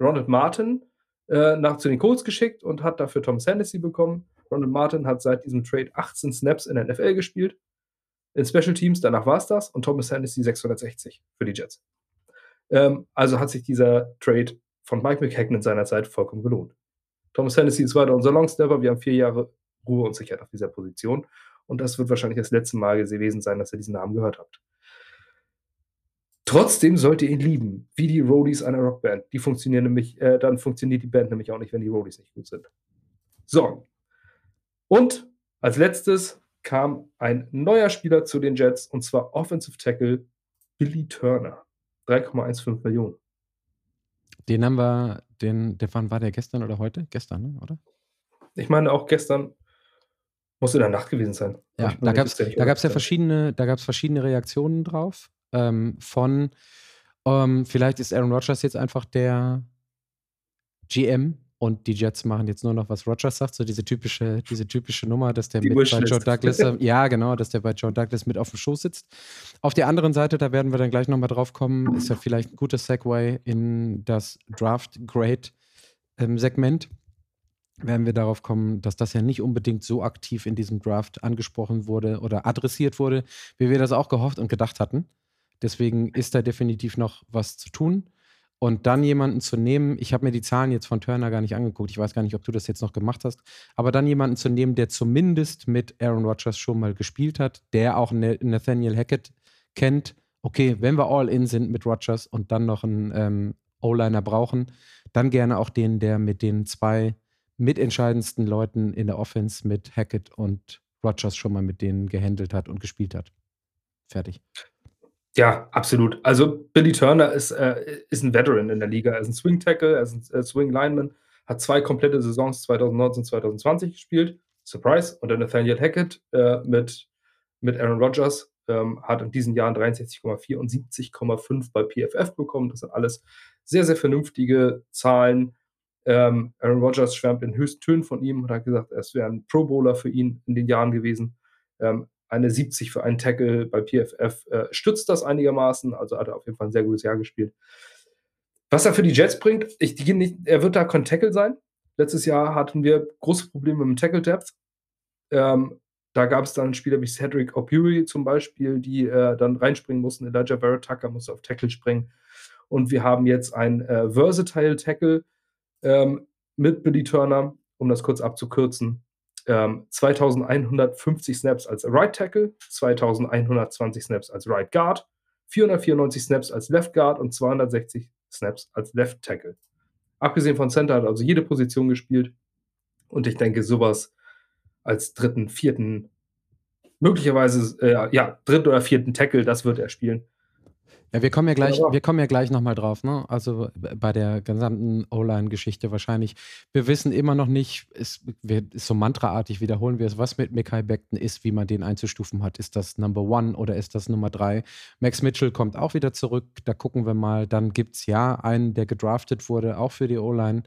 Ronald Martin, äh, nach zu den Colts geschickt und hat dafür Thomas Hennessy bekommen. Ronald Martin hat seit diesem Trade 18 Snaps in der NFL gespielt. In Special Teams, danach war es das. Und Thomas Hennessy 660 für die Jets. Ähm, also hat sich dieser Trade von Mike McHacken in seiner Zeit vollkommen gelohnt. Thomas Hennessy ist weiter unser Longstepper. Wir haben vier Jahre Ruhe und Sicherheit auf dieser Position. Und das wird wahrscheinlich das letzte Mal gewesen sein, dass ihr diesen Namen gehört habt. Trotzdem sollt ihr ihn lieben, wie die Roadies einer Rockband. Die funktionieren nämlich, äh, dann funktioniert die Band nämlich auch nicht, wenn die Roadies nicht gut sind. So, und als letztes kam ein neuer Spieler zu den Jets und zwar Offensive Tackle Billy Turner. 3,15 Millionen. Den haben wir, den, der wann war der gestern oder heute? Gestern, ne? oder? Ich meine auch gestern muss in der Nacht gewesen sein. Ja, da gab es da gab's ja verschiedene, da gab's verschiedene Reaktionen drauf. Ähm, von ähm, vielleicht ist Aaron Rodgers jetzt einfach der GM und die Jets machen jetzt nur noch, was Rogers sagt, so diese typische, diese typische Nummer, dass der die mit bei Joe Douglas, *laughs* ja genau, dass der bei Joe Douglas mit auf dem Schoß sitzt. Auf der anderen Seite, da werden wir dann gleich nochmal drauf kommen, ist ja vielleicht ein guter Segway in das Draft Grade ähm, Segment. Werden wir darauf kommen, dass das ja nicht unbedingt so aktiv in diesem Draft angesprochen wurde oder adressiert wurde, wie wir das auch gehofft und gedacht hatten. Deswegen ist da definitiv noch was zu tun. Und dann jemanden zu nehmen, ich habe mir die Zahlen jetzt von Turner gar nicht angeguckt, ich weiß gar nicht, ob du das jetzt noch gemacht hast, aber dann jemanden zu nehmen, der zumindest mit Aaron Rodgers schon mal gespielt hat, der auch Nathaniel Hackett kennt. Okay, wenn wir all in sind mit Rodgers und dann noch einen ähm, O-Liner brauchen, dann gerne auch den, der mit den zwei mitentscheidendsten Leuten in der Offense mit Hackett und Rodgers schon mal mit denen gehandelt hat und gespielt hat. Fertig. Ja, absolut. Also Billy Turner ist, äh, ist ein Veteran in der Liga. Er ist ein Swing Tackle, er ist ein äh, Swing Lineman, hat zwei komplette Saisons 2019, 2020 gespielt. Surprise. Und der Nathaniel Hackett äh, mit, mit Aaron Rodgers ähm, hat in diesen Jahren 63,4 und 70,5 bei PFF bekommen. Das sind alles sehr, sehr vernünftige Zahlen. Ähm, Aaron Rodgers schwärmt in höchsten Tönen von ihm und hat gesagt, es wäre ein Pro Bowler für ihn in den Jahren gewesen. Ähm, eine 70 für einen Tackle bei PFF äh, stützt das einigermaßen. Also hat er auf jeden Fall ein sehr gutes Jahr gespielt. Was er für die Jets bringt, ich, die nicht, er wird da Tackle sein. Letztes Jahr hatten wir große Probleme mit dem Tackle Depth. Ähm, da gab es dann Spieler wie Cedric O'Bury zum Beispiel, die äh, dann reinspringen mussten. Elijah Barrett Tucker musste auf Tackle springen. Und wir haben jetzt einen äh, Versatile Tackle ähm, mit Billy Turner, um das kurz abzukürzen ähm, 2150 Snaps als Right Tackle, 2120 Snaps als Right Guard, 494 Snaps als Left Guard und 260 Snaps als Left Tackle. Abgesehen von Center hat also jede Position gespielt. Und ich denke, sowas als dritten, vierten, möglicherweise, äh, ja, dritten oder vierten Tackle, das wird er spielen. Ja, wir kommen ja gleich, wir kommen ja gleich nochmal drauf, ne? Also bei der gesamten O-Line-Geschichte wahrscheinlich. Wir wissen immer noch nicht, ist, wir, ist so mantraartig wiederholen wir es, was mit Mikai Beckton ist, wie man den einzustufen hat. Ist das Number One oder ist das Nummer drei? Max Mitchell kommt auch wieder zurück, da gucken wir mal. Dann gibt es ja einen, der gedraftet wurde, auch für die O-Line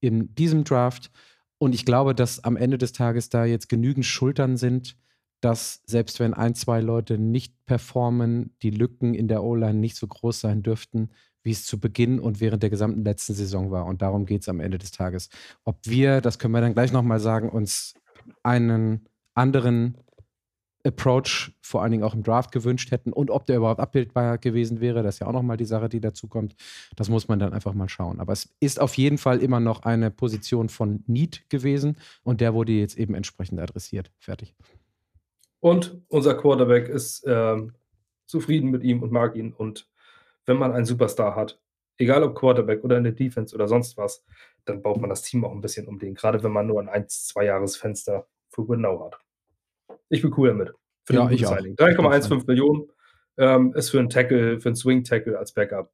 in diesem Draft. Und ich glaube, dass am Ende des Tages da jetzt genügend Schultern sind, dass selbst wenn ein, zwei Leute nicht performen, die Lücken in der O-Line nicht so groß sein dürften, wie es zu Beginn und während der gesamten letzten Saison war. Und darum geht es am Ende des Tages. Ob wir, das können wir dann gleich nochmal sagen, uns einen anderen Approach vor allen Dingen auch im Draft gewünscht hätten und ob der überhaupt abbildbar gewesen wäre, das ist ja auch nochmal die Sache, die dazu kommt. Das muss man dann einfach mal schauen. Aber es ist auf jeden Fall immer noch eine Position von Need gewesen und der wurde jetzt eben entsprechend adressiert. Fertig. Und unser Quarterback ist ähm, zufrieden mit ihm und mag ihn. Und wenn man einen Superstar hat, egal ob Quarterback oder in der Defense oder sonst was, dann baut man das Team auch ein bisschen um den. Gerade wenn man nur ein 1-, 2 Jahres Fenster für Winnow hat. Ich bin cool damit. Für ja, ich auch. 3,15 Millionen ähm, ist für einen Tackle, für einen Swing-Tackle als Backup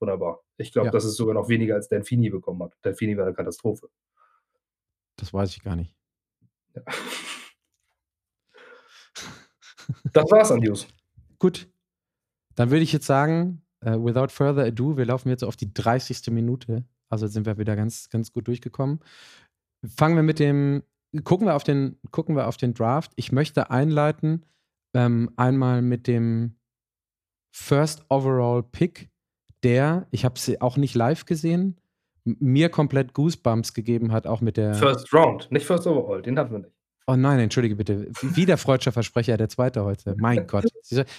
wunderbar. Ich glaube, ja. das ist sogar noch weniger als Delfini bekommen hat. Delfini war eine Katastrophe. Das weiß ich gar nicht. Ja. *laughs* Das war's an News. Gut. Dann würde ich jetzt sagen, uh, without further ado, wir laufen jetzt auf die 30. Minute. Also sind wir wieder ganz, ganz gut durchgekommen. Fangen wir mit dem, gucken wir auf den, gucken wir auf den Draft. Ich möchte einleiten, ähm, einmal mit dem First Overall Pick, der, ich habe sie auch nicht live gesehen, mir komplett Goosebumps gegeben hat, auch mit der. First Round, nicht First Overall, den hatten wir nicht. Oh nein, entschuldige bitte. Wieder freudscher Versprecher, der zweite heute. Mein *laughs* Gott.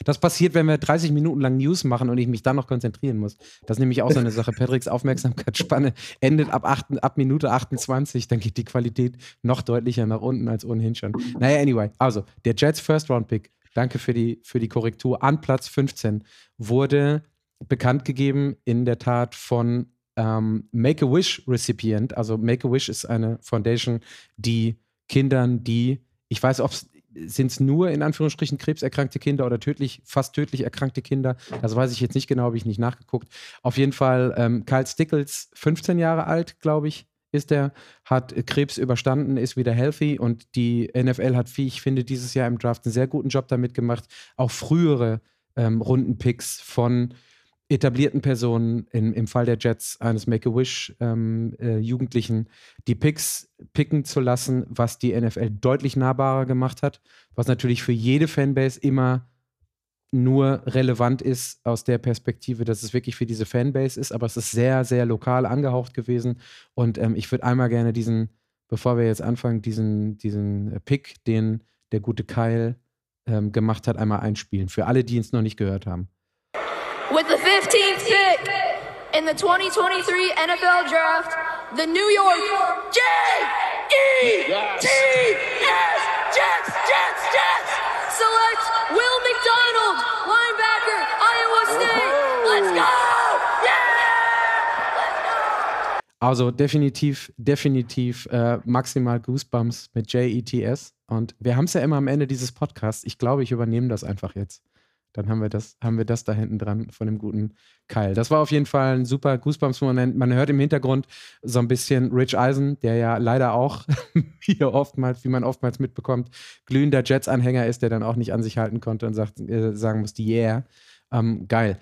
Das passiert, wenn wir 30 Minuten lang News machen und ich mich dann noch konzentrieren muss. Das ist nämlich auch so eine Sache. Patricks Aufmerksamkeitsspanne *laughs* endet ab, 8, ab Minute 28. Dann geht die Qualität noch deutlicher nach unten als ohnehin schon. Naja, anyway. Also, der Jets First Round Pick, danke für die, für die Korrektur, an Platz 15 wurde bekannt gegeben in der Tat von ähm, Make-A-Wish-Recipient. Also Make-A-Wish ist eine Foundation, die Kindern, die, ich weiß, ob sind es nur in Anführungsstrichen krebserkrankte Kinder oder tödlich, fast tödlich erkrankte Kinder? Das weiß ich jetzt nicht genau, habe ich nicht nachgeguckt. Auf jeden Fall, ähm, Kyle Stickles, 15 Jahre alt, glaube ich, ist er, hat Krebs überstanden, ist wieder healthy und die NFL hat, wie ich finde, dieses Jahr im Draft einen sehr guten Job damit gemacht, auch frühere ähm, Rundenpicks von etablierten Personen, im, im Fall der Jets eines Make-A-Wish-Jugendlichen, ähm, äh, die Picks picken zu lassen, was die NFL deutlich nahbarer gemacht hat, was natürlich für jede Fanbase immer nur relevant ist aus der Perspektive, dass es wirklich für diese Fanbase ist, aber es ist sehr, sehr lokal angehaucht gewesen. Und ähm, ich würde einmal gerne diesen, bevor wir jetzt anfangen, diesen, diesen Pick, den der gute Kyle ähm, gemacht hat, einmal einspielen. Für alle, die es noch nicht gehört haben. With the 15th pick in the 2023 NFL Draft, the New York J-E-T-S Jets, Jets, Jets select Will McDonald, linebacker, Iowa State. Let's go! Yeah! Also definitiv, definitiv äh, maximal Goosebumps mit JETS. Und wir haben es ja immer am Ende dieses Podcasts. Ich glaube, ich übernehme das einfach jetzt. Dann haben wir das, haben wir das da hinten dran von dem guten Kyle. Das war auf jeden Fall ein super Goosebumps-Moment. Man hört im Hintergrund so ein bisschen Rich Eisen, der ja leider auch *laughs* hier oftmals, wie man oftmals mitbekommt, glühender Jets-Anhänger ist, der dann auch nicht an sich halten konnte und sagt, äh, sagen musste, yeah, ähm, geil.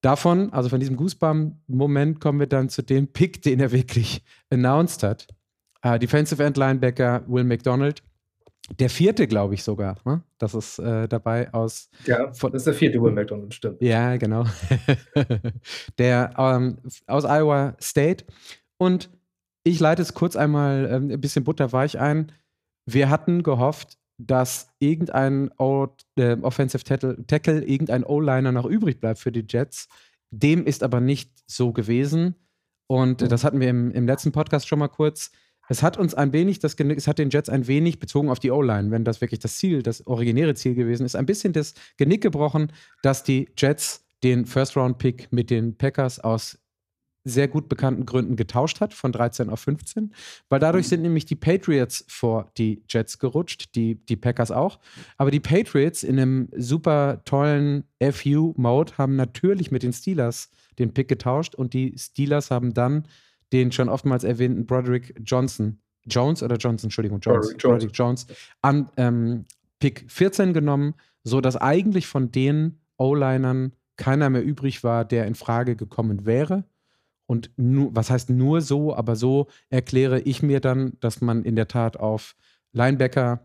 Davon, also von diesem Goosebump-Moment, kommen wir dann zu dem Pick, den er wirklich announced hat. Uh, Defensive End Linebacker Will McDonald der vierte, glaube ich sogar. Ne? Das ist äh, dabei aus. Ja, von, das ist der vierte Will McDonald, stimmt. Ja, genau. *laughs* der ähm, aus Iowa State. Und ich leite es kurz einmal ähm, ein bisschen butterweich ein. Wir hatten gehofft, dass irgendein o äh, Offensive Tackle, Tackle irgendein O-Liner noch übrig bleibt für die Jets. Dem ist aber nicht so gewesen. Und äh, das hatten wir im, im letzten Podcast schon mal kurz es hat uns ein wenig, das es hat den Jets ein wenig bezogen auf die O-Line, wenn das wirklich das Ziel, das originäre Ziel gewesen ist, ein bisschen das Genick gebrochen, dass die Jets den First-Round-Pick mit den Packers aus sehr gut bekannten Gründen getauscht hat, von 13 auf 15, weil dadurch sind nämlich die Patriots vor die Jets gerutscht, die, die Packers auch. Aber die Patriots in einem super tollen FU-Mode haben natürlich mit den Steelers den Pick getauscht und die Steelers haben dann den schon oftmals erwähnten Broderick Johnson, Jones oder Johnson, Entschuldigung, Jones, Broderick, Jones, an ähm, Pick 14 genommen, sodass eigentlich von den O-Linern keiner mehr übrig war, der in Frage gekommen wäre. Und nur, was heißt nur so, aber so erkläre ich mir dann, dass man in der Tat auf Linebacker,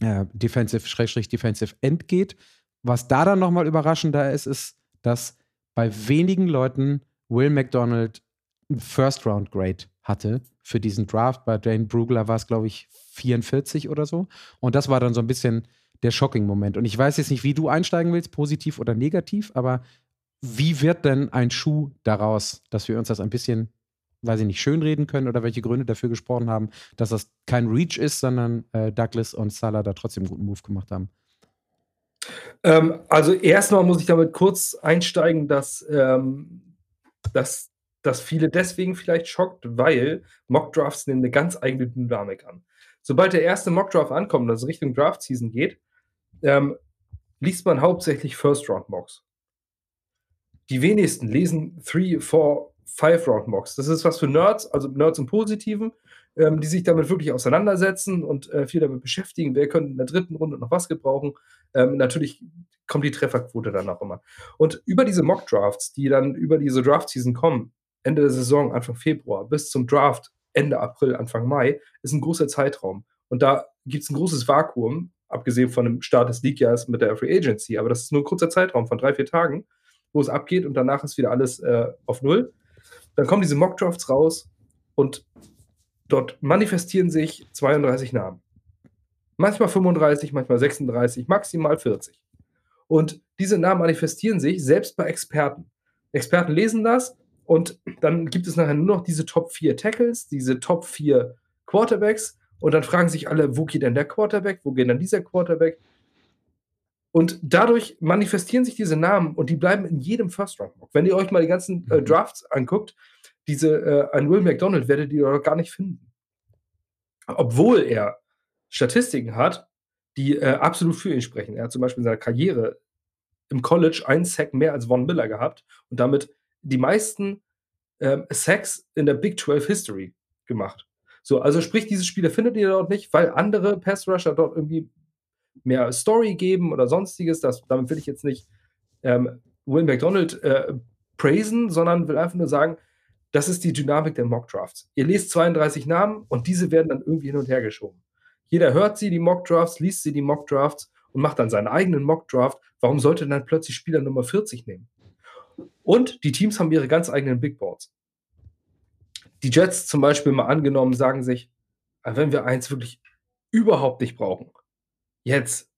äh, Defensive, Schrägstrich Defensive End geht. Was da dann nochmal überraschender ist, ist, dass bei wenigen Leuten Will McDonald First-Round-Grade hatte für diesen Draft. Bei Dane Brugler war es, glaube ich, 44 oder so. Und das war dann so ein bisschen der Shocking-Moment. Und ich weiß jetzt nicht, wie du einsteigen willst, positiv oder negativ, aber wie wird denn ein Schuh daraus, dass wir uns das ein bisschen, weiß ich nicht, schönreden können oder welche Gründe dafür gesprochen haben, dass das kein Reach ist, sondern äh, Douglas und Salah da trotzdem einen guten Move gemacht haben? Ähm, also erstmal muss ich damit kurz einsteigen, dass, ähm, dass dass viele deswegen vielleicht schockt, weil Mockdrafts nehmen eine ganz eigene Dynamik an. Sobald der erste Mockdraft ankommt, also Richtung Draft Season geht, ähm, liest man hauptsächlich First Round Mocks. Die wenigsten lesen 3, 4, Five-Round-Mocks. Das ist was für Nerds, also Nerds im Positiven, ähm, die sich damit wirklich auseinandersetzen und äh, viel damit beschäftigen. Wer könnte in der dritten Runde noch was gebrauchen? Ähm, natürlich kommt die Trefferquote dann auch immer. Und über diese Mock-Drafts, die dann über diese Draft-Season kommen, Ende der Saison, Anfang Februar, bis zum Draft Ende April, Anfang Mai, ist ein großer Zeitraum. Und da gibt es ein großes Vakuum, abgesehen von dem Start des League-Jahres mit der Free Agency. Aber das ist nur ein kurzer Zeitraum von drei, vier Tagen, wo es abgeht und danach ist wieder alles äh, auf Null. Dann kommen diese Mock-Drafts raus und dort manifestieren sich 32 Namen. Manchmal 35, manchmal 36, maximal 40. Und diese Namen manifestieren sich selbst bei Experten. Experten lesen das und dann gibt es nachher nur noch diese Top 4 Tackles, diese Top 4 Quarterbacks und dann fragen sich alle, wo geht denn der Quarterback, wo geht denn dieser Quarterback? Und dadurch manifestieren sich diese Namen und die bleiben in jedem First Round. Wenn ihr euch mal die ganzen äh, mhm. Drafts anguckt, diese äh, ein Will McDonald werdet ihr doch gar nicht finden. Obwohl er Statistiken hat, die äh, absolut für ihn sprechen. Er hat zum Beispiel in seiner Karriere im College einen Sack mehr als Von Miller gehabt und damit die meisten ähm, Sacks in der Big 12 History gemacht. So, also sprich, diese Spiele findet ihr dort nicht, weil andere Pass-Rusher dort irgendwie mehr Story geben oder sonstiges. Das, damit will ich jetzt nicht ähm, Will McDonald äh, praisen, sondern will einfach nur sagen, das ist die Dynamik der Mock Drafts. Ihr lest 32 Namen und diese werden dann irgendwie hin und her geschoben. Jeder hört sie, die Mock Drafts, liest sie, die Mock Drafts und macht dann seinen eigenen Mock Draft. Warum sollte dann plötzlich Spieler Nummer 40 nehmen? Und die Teams haben ihre ganz eigenen Big Boards. Die Jets zum Beispiel mal angenommen sagen sich, ah, wenn wir eins wirklich überhaupt nicht brauchen, jetzt,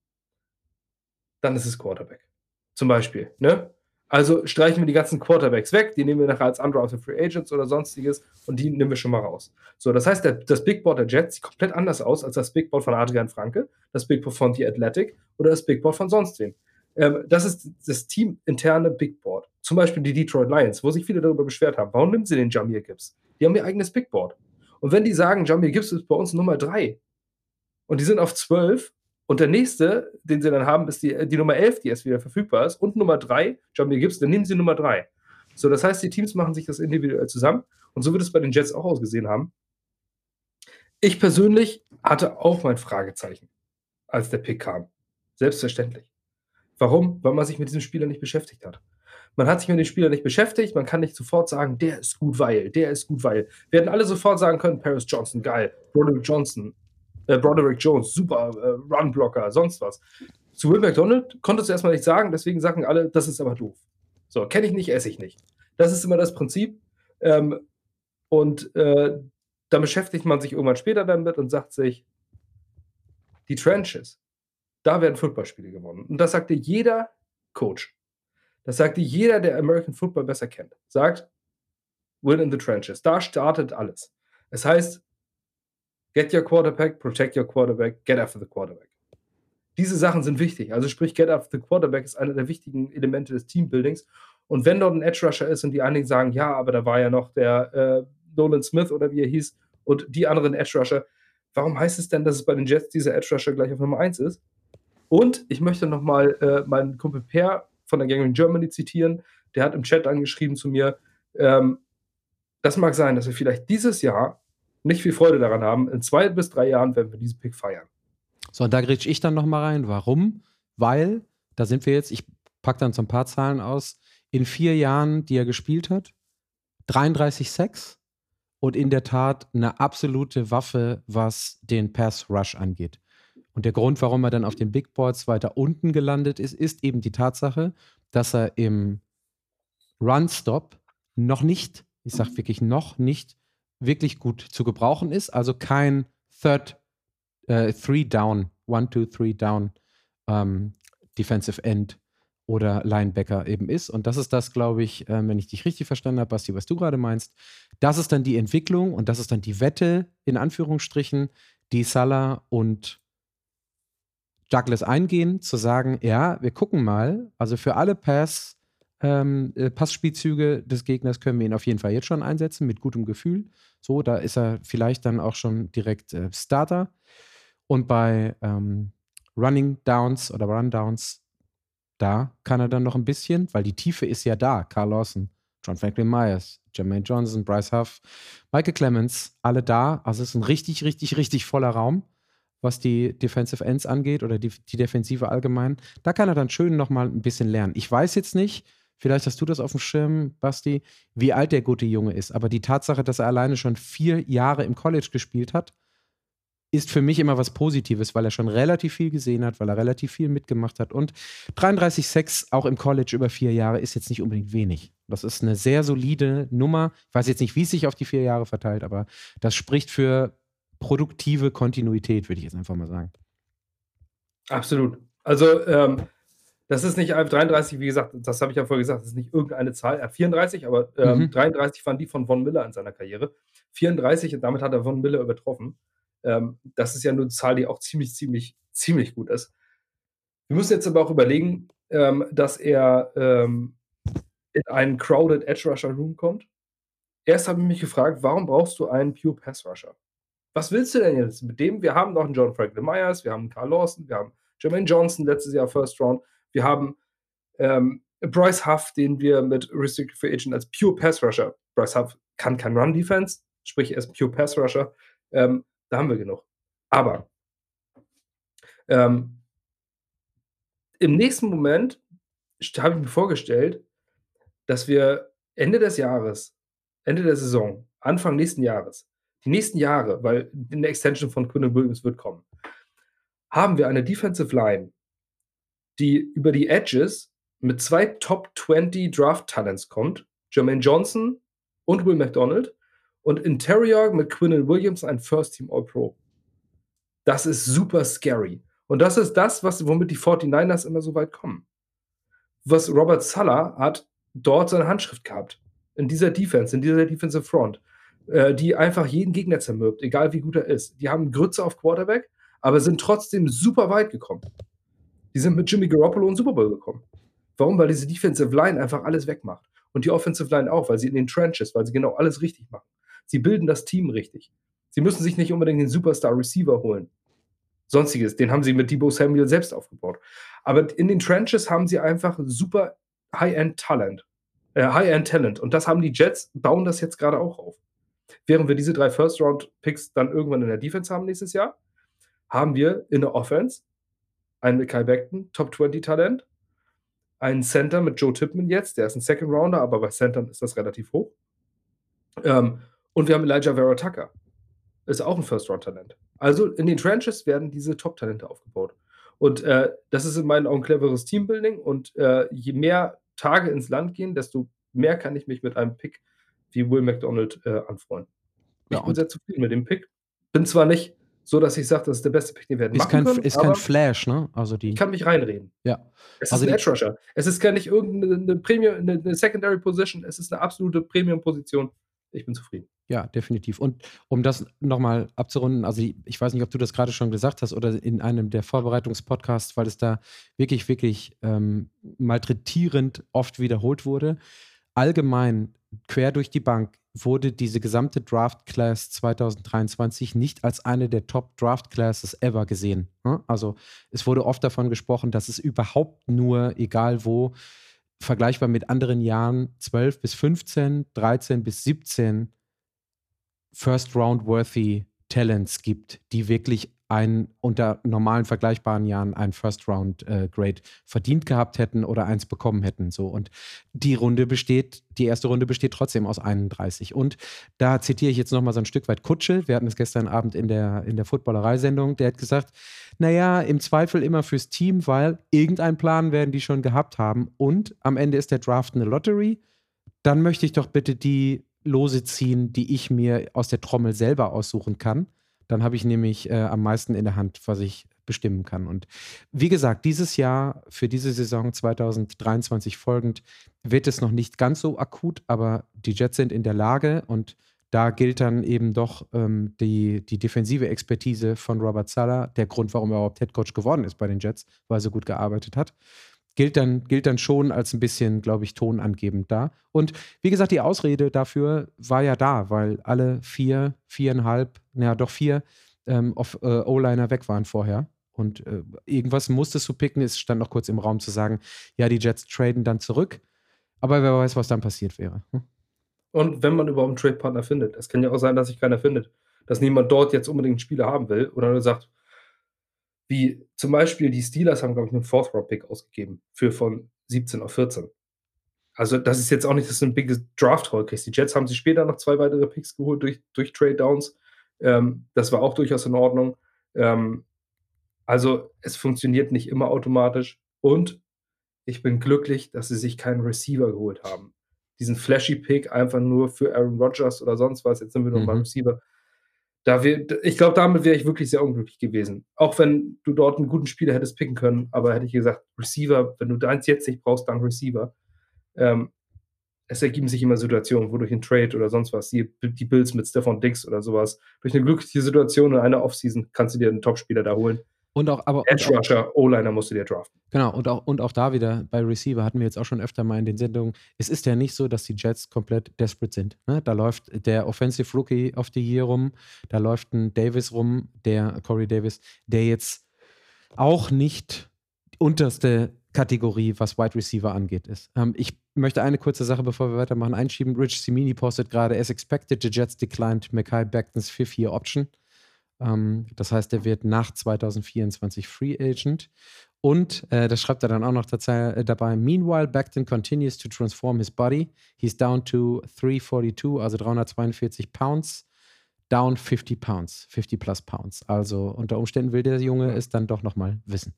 dann ist es Quarterback. Zum Beispiel. Ne? Also streichen wir die ganzen Quarterbacks weg, die nehmen wir nachher als undrafted Free Agents oder sonstiges und die nehmen wir schon mal raus. So, das heißt, der, das Big Board der Jets sieht komplett anders aus als das Big Board von Adrian Franke, das Big Board von The Athletic oder das Big Board von sonst wem. Ähm, das ist das teaminterne Big Board. Zum Beispiel die Detroit Lions, wo sich viele darüber beschwert haben. Warum nimmt sie den Jamir Gibbs? Die haben ihr eigenes Big Board. Und wenn die sagen, Jamir Gibbs ist bei uns Nummer 3 und die sind auf 12 und der nächste, den sie dann haben, ist die, die Nummer 11, die erst wieder verfügbar ist. Und Nummer 3, Jamir Gibbs, dann nehmen sie Nummer 3. So, das heißt, die Teams machen sich das individuell zusammen. Und so wird es bei den Jets auch ausgesehen haben. Ich persönlich hatte auch mein Fragezeichen, als der Pick kam. Selbstverständlich. Warum? Weil man sich mit diesem Spieler nicht beschäftigt hat. Man hat sich mit dem Spieler nicht beschäftigt, man kann nicht sofort sagen, der ist gut, weil, der ist gut, weil. Wir hätten alle sofort sagen können, Paris Johnson, geil, Broderick Johnson, äh, Broderick Jones, super, äh, Runblocker, sonst was. Zu Will McDonald konntest du erstmal nicht sagen, deswegen sagen alle, das ist aber doof. So, kenne ich nicht, esse ich nicht. Das ist immer das Prinzip. Ähm, und äh, dann beschäftigt man sich irgendwann später damit und sagt sich, die Trenches, da werden Footballspiele gewonnen. Und das sagte jeder Coach. Das sagte jeder, der American Football besser kennt. Sagt, win in the trenches. Da startet alles. Es heißt, Get your quarterback, protect your quarterback, get after the quarterback. Diese Sachen sind wichtig. Also sprich, get after the quarterback ist einer der wichtigen Elemente des Teambuildings. Und wenn dort ein Edge Rusher ist und die einigen sagen, ja, aber da war ja noch der äh, Nolan Smith oder wie er hieß und die anderen Edge Rusher, warum heißt es denn, dass es bei den Jets dieser Edge Rusher gleich auf Nummer 1 ist? Und ich möchte nochmal äh, meinen Kumpel Per von der Gang in Germany zitieren. Der hat im Chat angeschrieben zu mir, ähm, das mag sein, dass wir vielleicht dieses Jahr nicht viel Freude daran haben. In zwei bis drei Jahren werden wir diesen Pick feiern. So, und da grätsch ich dann nochmal rein. Warum? Weil, da sind wir jetzt, ich packe dann so ein paar Zahlen aus, in vier Jahren, die er gespielt hat, 33 Sex und in der Tat eine absolute Waffe, was den Pass Rush angeht. Und der Grund, warum er dann auf den Big Boards weiter unten gelandet ist, ist eben die Tatsache, dass er im Run Stop noch nicht, ich sage wirklich noch nicht wirklich gut zu gebrauchen ist. Also kein Third, äh, Three Down, One, Two, Three Down ähm, Defensive End oder Linebacker eben ist. Und das ist das, glaube ich, äh, wenn ich dich richtig verstanden habe, Basti, was du gerade meinst. Das ist dann die Entwicklung und das ist dann die Wette, in Anführungsstrichen, die Salah und Douglas eingehen, zu sagen, ja, wir gucken mal, also für alle Pass, ähm, äh, Passspielzüge des Gegners können wir ihn auf jeden Fall jetzt schon einsetzen, mit gutem Gefühl. So, da ist er vielleicht dann auch schon direkt äh, Starter. Und bei ähm, Running Downs oder Rundowns, da kann er dann noch ein bisschen, weil die Tiefe ist ja da. Carl Lawson, John Franklin Myers, Jermaine Johnson, Bryce Huff, Michael Clemens, alle da. Also es ist ein richtig, richtig, richtig voller Raum, was die Defensive Ends angeht oder die, die Defensive allgemein. Da kann er dann schön nochmal ein bisschen lernen. Ich weiß jetzt nicht, vielleicht hast du das auf dem Schirm, Basti, wie alt der gute Junge ist. Aber die Tatsache, dass er alleine schon vier Jahre im College gespielt hat, ist für mich immer was Positives, weil er schon relativ viel gesehen hat, weil er relativ viel mitgemacht hat. Und 33 Sex auch im College über vier Jahre ist jetzt nicht unbedingt wenig. Das ist eine sehr solide Nummer. Ich weiß jetzt nicht, wie es sich auf die vier Jahre verteilt, aber das spricht für produktive Kontinuität, würde ich jetzt einfach mal sagen. Absolut. Also, ähm, das ist nicht 33, wie gesagt, das habe ich ja vorher gesagt, das ist nicht irgendeine Zahl. Hat 34, aber ähm, mhm. 33 waren die von Von Miller in seiner Karriere. 34 und damit hat er Von Miller übertroffen. Ähm, das ist ja nur eine Zahl, die auch ziemlich, ziemlich, ziemlich gut ist. Wir müssen jetzt aber auch überlegen, ähm, dass er ähm, in einen crowded Edge Rusher Room kommt. Erst habe ich mich gefragt, warum brauchst du einen Pure Pass Rusher? Was willst du denn jetzt mit dem? Wir haben noch einen John Franklin Myers, wir haben einen Carl Lawson, wir haben Jermaine Johnson letztes Jahr First Round, wir haben ähm, Bryce Huff, den wir mit Restricted Free Agent als Pure Pass Rusher. Bryce Huff kann kein Run Defense, sprich er ist Pure Pass Rusher. Ähm, da haben wir genug. Aber ähm, im nächsten Moment habe ich mir vorgestellt, dass wir Ende des Jahres, Ende der Saison, Anfang nächsten Jahres, die nächsten Jahre, weil eine Extension von Quinn Williams wird kommen, haben wir eine Defensive Line, die über die Edges mit zwei Top 20 Draft Talents kommt, Jermaine Johnson und Will McDonald, und Interior mit Quinn Williams ein First Team All-Pro. Das ist super scary. Und das ist das, was, womit die 49ers immer so weit kommen. Was Robert Sala hat dort seine Handschrift gehabt. In dieser Defense, in dieser Defensive Front, äh, die einfach jeden Gegner zermürbt, egal wie gut er ist. Die haben Grütze auf Quarterback, aber sind trotzdem super weit gekommen. Die sind mit Jimmy Garoppolo in Super Bowl gekommen. Warum? Weil diese Defensive Line einfach alles wegmacht. Und die Offensive Line auch, weil sie in den Trenches, weil sie genau alles richtig machen. Sie bilden das Team richtig. Sie müssen sich nicht unbedingt den Superstar Receiver holen. Sonstiges, den haben sie mit Debo Samuel selbst aufgebaut. Aber in den Trenches haben sie einfach super High-End Talent. Äh, High-End Talent. Und das haben die Jets, bauen das jetzt gerade auch auf. Während wir diese drei First-Round-Picks dann irgendwann in der Defense haben nächstes Jahr, haben wir in der Offense einen mit Kai Beckton, Top 20 Talent, einen Center mit Joe Tippman jetzt, der ist ein Second Rounder, aber bei Centern ist das relativ hoch. Ähm, und wir haben Elijah Vera Tucker. Ist auch ein First-Round-Talent. Also in den Trenches werden diese Top-Talente aufgebaut. Und äh, das ist in meinen Augen cleveres Teambuilding. Und äh, je mehr Tage ins Land gehen, desto mehr kann ich mich mit einem Pick wie Will McDonald äh, anfreuen. Ich ja, bin sehr zufrieden mit dem Pick. Bin zwar nicht so, dass ich sage, das ist der beste Pick, den wir werden ist kein, können, Ist kein Flash, ne? Also die ich kann mich reinreden. Ja. Es also ist ein Edge Rusher. Es ist gar nicht irgendeine Premium, eine, eine Secondary Position. Es ist eine absolute Premium-Position. Ich bin zufrieden. Ja, definitiv. Und um das nochmal abzurunden, also ich weiß nicht, ob du das gerade schon gesagt hast oder in einem der Vorbereitungspodcasts, weil es da wirklich, wirklich ähm, malträtierend oft wiederholt wurde. Allgemein, quer durch die Bank, wurde diese gesamte Draft Class 2023 nicht als eine der Top Draft Classes ever gesehen. Ne? Also es wurde oft davon gesprochen, dass es überhaupt nur, egal wo, vergleichbar mit anderen Jahren, 12 bis 15, 13 bis 17 First-Round-worthy Talents gibt, die wirklich ein, unter normalen vergleichbaren Jahren ein First-Round-Grade äh, verdient gehabt hätten oder eins bekommen hätten. So. Und die Runde besteht, die erste Runde besteht trotzdem aus 31. Und da zitiere ich jetzt nochmal so ein Stück weit Kutsche. Wir hatten es gestern Abend in der, in der Footballerei-Sendung. Der hat gesagt, naja, im Zweifel immer fürs Team, weil irgendeinen Plan werden die schon gehabt haben. Und am Ende ist der Draft eine Lottery. Dann möchte ich doch bitte die Lose ziehen, die ich mir aus der Trommel selber aussuchen kann. Dann habe ich nämlich äh, am meisten in der Hand, was ich bestimmen kann. Und wie gesagt, dieses Jahr, für diese Saison 2023 folgend, wird es noch nicht ganz so akut, aber die Jets sind in der Lage und da gilt dann eben doch ähm, die, die defensive Expertise von Robert Sala, der Grund, warum er überhaupt Headcoach geworden ist bei den Jets, weil er so gut gearbeitet hat gilt dann, gilt dann schon als ein bisschen, glaube ich, tonangebend da. Und wie gesagt, die Ausrede dafür war ja da, weil alle vier, viereinhalb, naja, doch vier ähm, äh, O-Liner weg waren vorher. Und äh, irgendwas musstest du picken. Es stand noch kurz im Raum zu sagen, ja, die Jets traden dann zurück. Aber wer weiß, was dann passiert wäre. Hm? Und wenn man überhaupt einen Trade-Partner findet. Es kann ja auch sein, dass sich keiner findet. Dass niemand dort jetzt unbedingt einen Spieler haben will oder nur sagt, wie zum Beispiel die Steelers haben, glaube ich, einen Fourth-Round-Pick ausgegeben für von 17 auf 14. Also, das ist jetzt auch nicht, dass du ein big Draft-Haul kriegst. Die Jets haben sich später noch zwei weitere Picks geholt durch, durch Trade-Downs. Ähm, das war auch durchaus in Ordnung. Ähm, also, es funktioniert nicht immer automatisch. Und ich bin glücklich, dass sie sich keinen Receiver geholt haben. Diesen flashy Pick einfach nur für Aaron Rodgers oder sonst was. Jetzt sind wir nur mhm. beim Receiver. Da wir, ich glaube, damit wäre ich wirklich sehr unglücklich gewesen. Auch wenn du dort einen guten Spieler hättest picken können, aber hätte ich gesagt, Receiver, wenn du deins jetzt nicht brauchst, dann Receiver. Ähm, es ergeben sich immer Situationen, wo durch einen Trade oder sonst was, die, die Bills mit Stefan Dix oder sowas, durch eine glückliche Situation in einer Offseason kannst du dir einen Topspieler da holen. Und auch, aber. Edge Rusher, O-Liner musst du dir draften. Genau, und auch, und auch da wieder bei Receiver hatten wir jetzt auch schon öfter mal in den Sendungen. Es ist ja nicht so, dass die Jets komplett desperate sind. Ne? Da läuft der Offensive Rookie of the Year rum, da läuft ein Davis rum, der Corey Davis, der jetzt auch nicht unterste Kategorie, was Wide Receiver angeht, ist. Ähm, ich möchte eine kurze Sache, bevor wir weitermachen, einschieben. Rich Simini postet gerade, as expected, the Jets declined Mackay Becton's 5-year option. Ähm, das heißt, er wird nach 2024 Free Agent. Und äh, das schreibt er dann auch noch äh, dabei. Meanwhile, Becton continues to transform his body. He's down to 342, also 342 Pounds. Down 50 Pounds, 50 plus Pounds. Also unter Umständen will der Junge es dann doch nochmal wissen.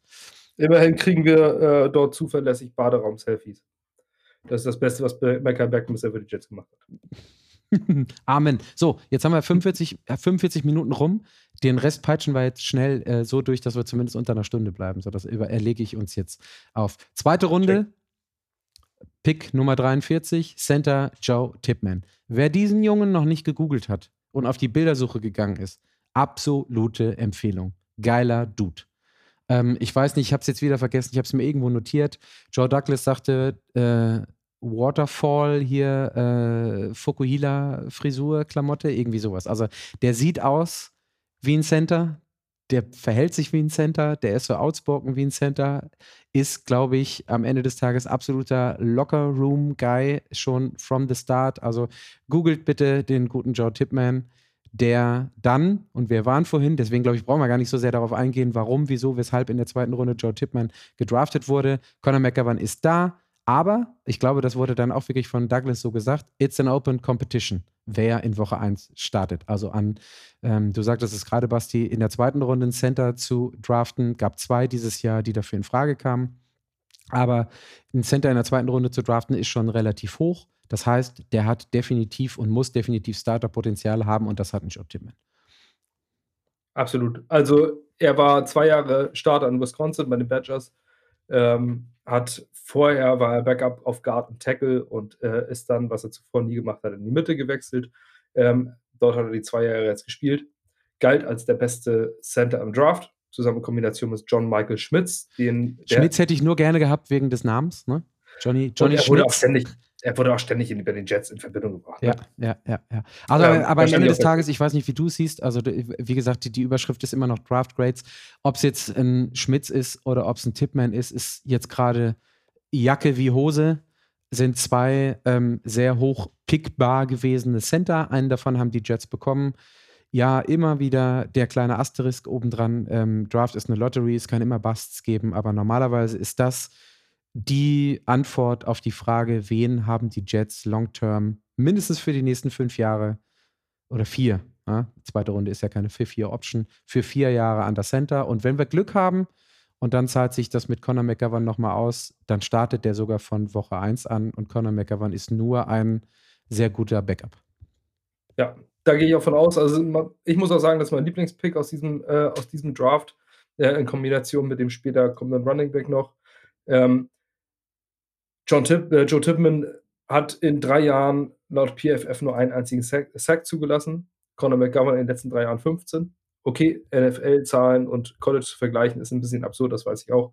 Immerhin kriegen wir äh, dort zuverlässig Baderaum-Selfies. Das ist das Beste, was Mecca Beckham bisher für die Jets gemacht hat. *laughs* Amen. So, jetzt haben wir 45, 45 Minuten rum. Den Rest peitschen wir jetzt schnell äh, so durch, dass wir zumindest unter einer Stunde bleiben. So, das erlege ich uns jetzt auf. Zweite Runde. Pick Nummer 43, Center Joe Tipman. Wer diesen Jungen noch nicht gegoogelt hat und auf die Bildersuche gegangen ist, absolute Empfehlung. Geiler Dude. Ähm, ich weiß nicht, ich habe es jetzt wieder vergessen, ich habe es mir irgendwo notiert. Joe Douglas sagte, äh, Waterfall hier, äh, Fukuhila-Frisur, Klamotte, irgendwie sowas. Also der sieht aus wie ein Center, der verhält sich wie ein Center, der ist so outspoken wie ein Center, ist, glaube ich, am Ende des Tages absoluter Locker-Room-Guy schon from the start. Also googelt bitte den guten Joe Tipman der dann, und wir waren vorhin, deswegen glaube ich, brauchen wir gar nicht so sehr darauf eingehen, warum, wieso, weshalb in der zweiten Runde Joe Tipman gedraftet wurde. Conor McGovern ist da, aber ich glaube, das wurde dann auch wirklich von Douglas so gesagt: It's an open competition, wer in Woche 1 startet. Also an, ähm, du sagtest es gerade, Basti, in der zweiten Runde ein Center zu draften, gab zwei dieses Jahr, die dafür in Frage kamen. Aber ein Center in der zweiten Runde zu draften ist schon relativ hoch. Das heißt, der hat definitiv und muss definitiv Starter-Potenzial haben und das hat Joe Tippmann. Absolut. Also er war zwei Jahre Starter in Wisconsin bei den Badgers. Ähm, hat vorher war er Backup auf Guard und Tackle und äh, ist dann, was er zuvor nie gemacht hat, in die Mitte gewechselt. Ähm, dort hat er die zwei Jahre jetzt gespielt. Galt als der beste Center im Draft, zusammen in Kombination mit John Michael Schmitz. Den, Schmitz hätte ich nur gerne gehabt wegen des Namens, ne? Johnny, Johnny und er wurde auch ständig, er wurde auch ständig in, bei den Jets in Verbindung gebracht. Ne? Ja, ja, ja, ja. Also, ähm, aber am Ende des Tages, ich weiß nicht, wie du es siehst, also wie gesagt, die, die, Überschrift ist immer noch Draft Grades. Ob es jetzt ein Schmitz ist oder ob es ein Tipman ist, ist jetzt gerade Jacke wie Hose. Sind zwei ähm, sehr hoch pickbar gewesene Center. Einen davon haben die Jets bekommen. Ja, immer wieder der kleine Asterisk obendran. Ähm, Draft ist eine Lottery, es kann immer Busts geben, aber normalerweise ist das die Antwort auf die Frage, wen haben die Jets long-term mindestens für die nächsten fünf Jahre oder vier, ja, zweite Runde ist ja keine Fifth-Year-Option, für vier Jahre an der Center. Und wenn wir Glück haben und dann zahlt sich das mit Conor McGovern nochmal aus, dann startet der sogar von Woche 1 an und Conor McGovern ist nur ein sehr guter Backup. Ja, da gehe ich auch von aus. Also ich muss auch sagen, dass mein Lieblingspick aus diesem, äh, aus diesem Draft äh, in Kombination mit dem später kommenden Running Back noch ähm, John Tip, äh, Joe Tipman hat in drei Jahren laut PFF nur einen einzigen Sack, Sack zugelassen. Conor McGovern in den letzten drei Jahren 15. Okay, NFL-Zahlen und College zu vergleichen ist ein bisschen absurd, das weiß ich auch.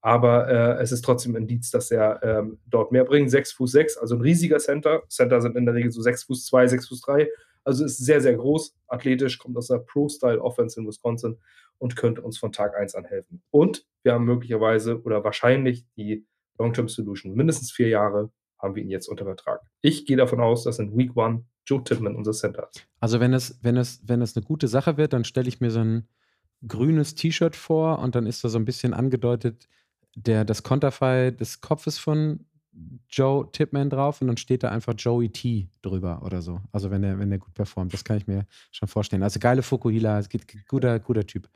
Aber äh, es ist trotzdem ein Indiz, dass er ähm, dort mehr bringt. 6 Fuß 6, also ein riesiger Center. Center sind in der Regel so 6 Fuß 2, 6 Fuß 3. Also ist sehr, sehr groß, athletisch, kommt aus der Pro-Style-Offense in Wisconsin und könnte uns von Tag 1 an helfen. Und wir haben möglicherweise oder wahrscheinlich die Long-Term Solution. Mindestens vier Jahre, haben wir ihn jetzt unter Vertrag. Ich gehe davon aus, dass in Week One Joe Tippmann unser Center ist. Also wenn es, wenn es, wenn es eine gute Sache wird, dann stelle ich mir so ein grünes T-Shirt vor und dann ist da so ein bisschen angedeutet, der, das Konterfei des Kopfes von Joe Tipman drauf und dann steht da einfach Joey T drüber oder so. Also wenn er wenn der gut performt, das kann ich mir schon vorstellen. Also geile Fukuhila, guter, guter Typ.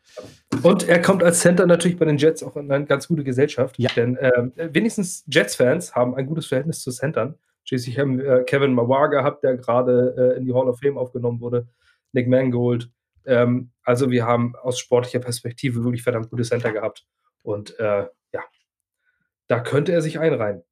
Und er kommt als Center natürlich bei den Jets auch in eine ganz gute Gesellschaft. Ja. Denn ähm, wenigstens Jets-Fans haben ein gutes Verhältnis zu Centern. Schließlich haben wir äh, Kevin Mawar gehabt, der gerade äh, in die Hall of Fame aufgenommen wurde. Nick Mangold. Ähm, also wir haben aus sportlicher Perspektive wirklich verdammt gute Center gehabt. Und äh, ja, da könnte er sich einreihen.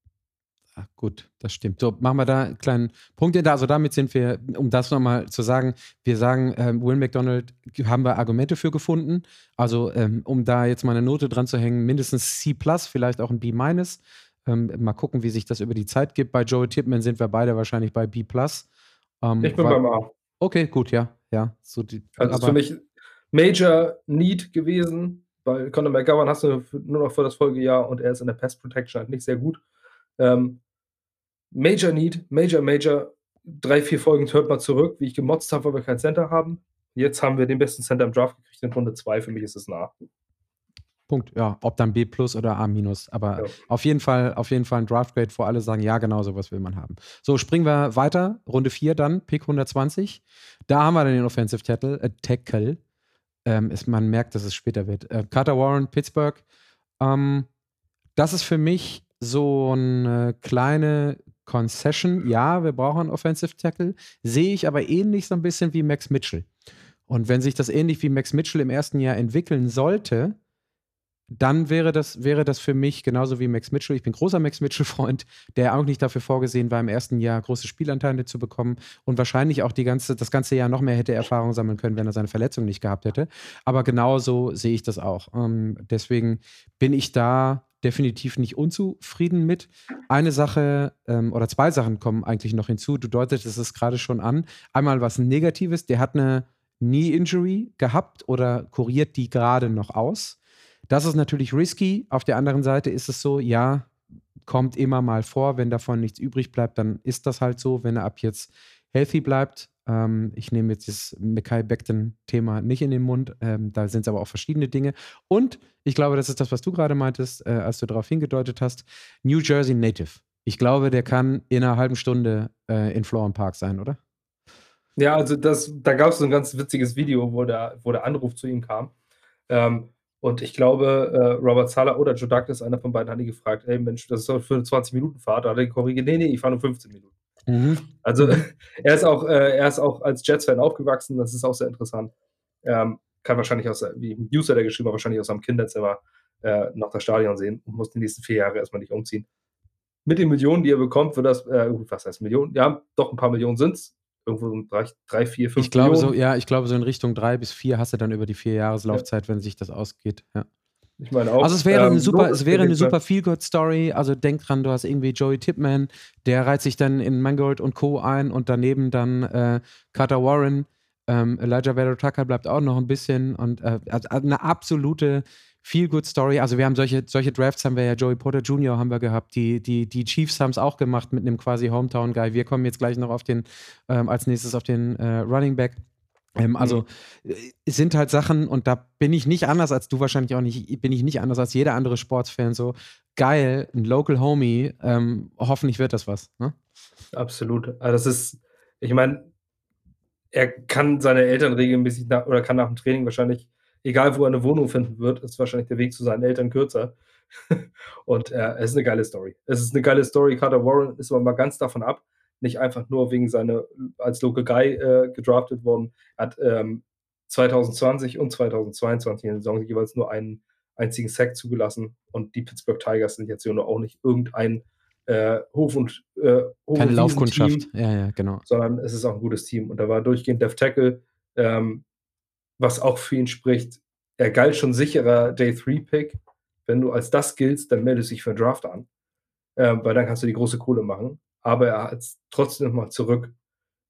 Ach, gut, das stimmt. So, machen wir da einen kleinen Punkt hinter. Also damit sind wir, um das nochmal zu sagen, wir sagen, ähm, Will McDonald haben wir Argumente für gefunden. Also ähm, um da jetzt mal eine Note dran zu hängen, mindestens C+, vielleicht auch ein B-. Ähm, mal gucken, wie sich das über die Zeit gibt. Bei Joey Tipman sind wir beide wahrscheinlich bei B+. Ähm, ich bin beim A. Okay, gut, ja. ja so die, also aber, für mich Major Need gewesen, weil Conor McGovern hast du nur noch für das Folgejahr und er ist in der Pass Protection halt nicht sehr gut. Ähm, Major Need, Major, Major. Drei, vier Folgen hört mal zurück, wie ich gemotzt habe, weil wir kein Center haben. Jetzt haben wir den besten Center im Draft gekriegt in Runde 2. Für mich ist es nah. Punkt. Ja, ob dann B plus oder A minus. Aber ja. auf jeden Fall, auf jeden Fall ein Draftgrade, wo alle sagen, ja, genau sowas will man haben. So, springen wir weiter. Runde 4 dann, Pick 120. Da haben wir dann den Offensive Tackle. Äh, Tackle. Ähm, ist, man merkt, dass es später wird. Äh, Carter Warren, Pittsburgh. Ähm, das ist für mich so eine kleine Concession, ja, wir brauchen einen Offensive Tackle, sehe ich aber ähnlich so ein bisschen wie Max Mitchell. Und wenn sich das ähnlich wie Max Mitchell im ersten Jahr entwickeln sollte, dann wäre das, wäre das für mich genauso wie Max Mitchell. Ich bin großer Max Mitchell-Freund, der auch nicht dafür vorgesehen war, im ersten Jahr große Spielanteile zu bekommen und wahrscheinlich auch die ganze, das ganze Jahr noch mehr hätte Erfahrung sammeln können, wenn er seine Verletzung nicht gehabt hätte. Aber genauso sehe ich das auch. Ähm, deswegen bin ich da definitiv nicht unzufrieden mit. Eine Sache ähm, oder zwei Sachen kommen eigentlich noch hinzu. Du deutetest es gerade schon an. Einmal was Negatives, der hat eine Knee-Injury gehabt oder kuriert die gerade noch aus. Das ist natürlich risky. Auf der anderen Seite ist es so, ja, kommt immer mal vor, wenn davon nichts übrig bleibt, dann ist das halt so. Wenn er ab jetzt healthy bleibt, ähm, ich nehme jetzt das Mekai Beckton-Thema nicht in den Mund. Ähm, da sind es aber auch verschiedene Dinge. Und ich glaube, das ist das, was du gerade meintest, äh, als du darauf hingedeutet hast. New Jersey Native. Ich glaube, der kann in einer halben Stunde äh, in Florham Park sein, oder? Ja, also das, da gab es so ein ganz witziges Video, wo der, wo der Anruf zu ihm kam. Ähm, und ich glaube, äh, Robert Sala oder Joe Douglas, einer von beiden, hat ihn gefragt: Hey Mensch, das ist doch für eine 20-Minuten-Fahrt. Da hat er korrigiert: Nee, nee, ich fahre nur 15 Minuten. Mhm. Also *laughs* er ist auch, äh, er ist auch als Jets-Fan aufgewachsen, das ist auch sehr interessant. Ähm, kann wahrscheinlich aus, wie ein User, der geschrieben hat, wahrscheinlich aus seinem Kinderzimmer äh, noch das Stadion sehen und muss die nächsten vier Jahre erstmal nicht umziehen. Mit den Millionen, die er bekommt, wird das, äh, was heißt Millionen? Ja, doch ein paar Millionen sind es. Irgendwo so drei, drei, vier, fünf ich glaube Millionen. So, ja, ich glaube, so in Richtung drei bis vier hast du dann über die vier Jahreslaufzeit, ja. wenn sich das ausgeht. Ja. Ich meine auch. Also es wäre ähm, eine super, es wäre eine super Feel-Good-Story. Also denk dran, du hast irgendwie Joey Tipman, der reiht sich dann in Mangold und Co. ein und daneben dann äh, Carter Warren. Ähm, Elijah Vero Tucker bleibt auch noch ein bisschen und äh, eine absolute Feel-Good-Story. Also wir haben solche, solche Drafts haben wir ja, Joey Porter Jr. haben wir gehabt, die, die, die Chiefs haben es auch gemacht mit einem quasi Hometown-Guy. Wir kommen jetzt gleich noch auf den, ähm, als nächstes auf den äh, Running Back. Ähm, also mhm. es sind halt Sachen, und da bin ich nicht anders als du wahrscheinlich auch nicht, bin ich nicht anders als jeder andere Sportsfan so. Geil, ein Local Homie, ähm, hoffentlich wird das was. Ne? Absolut. Also das ist, ich meine, er kann seine Eltern regelmäßig nach, oder kann nach dem Training wahrscheinlich, egal wo er eine Wohnung finden wird, ist wahrscheinlich der Weg zu seinen Eltern kürzer. *laughs* und äh, es ist eine geile Story. Es ist eine geile Story. Carter Warren ist aber mal ganz davon ab, nicht einfach nur wegen seiner als Local Guy äh, gedraftet worden. Er hat ähm, 2020 und 2022 in der Saison jeweils nur einen einzigen Sack zugelassen und die Pittsburgh Tigers sind jetzt hier auch nicht irgendein äh, Hof und äh, Hof keine Laufkundschaft, ja, ja, genau. Sondern es ist auch ein gutes Team und da war durchgehend Def Tackle, ähm, was auch für ihn spricht. Er galt schon sicherer Day 3 Pick. Wenn du als das giltst, dann meldest du dich für einen Draft an, äh, weil dann kannst du die große Kohle machen aber er hat trotzdem nochmal zurück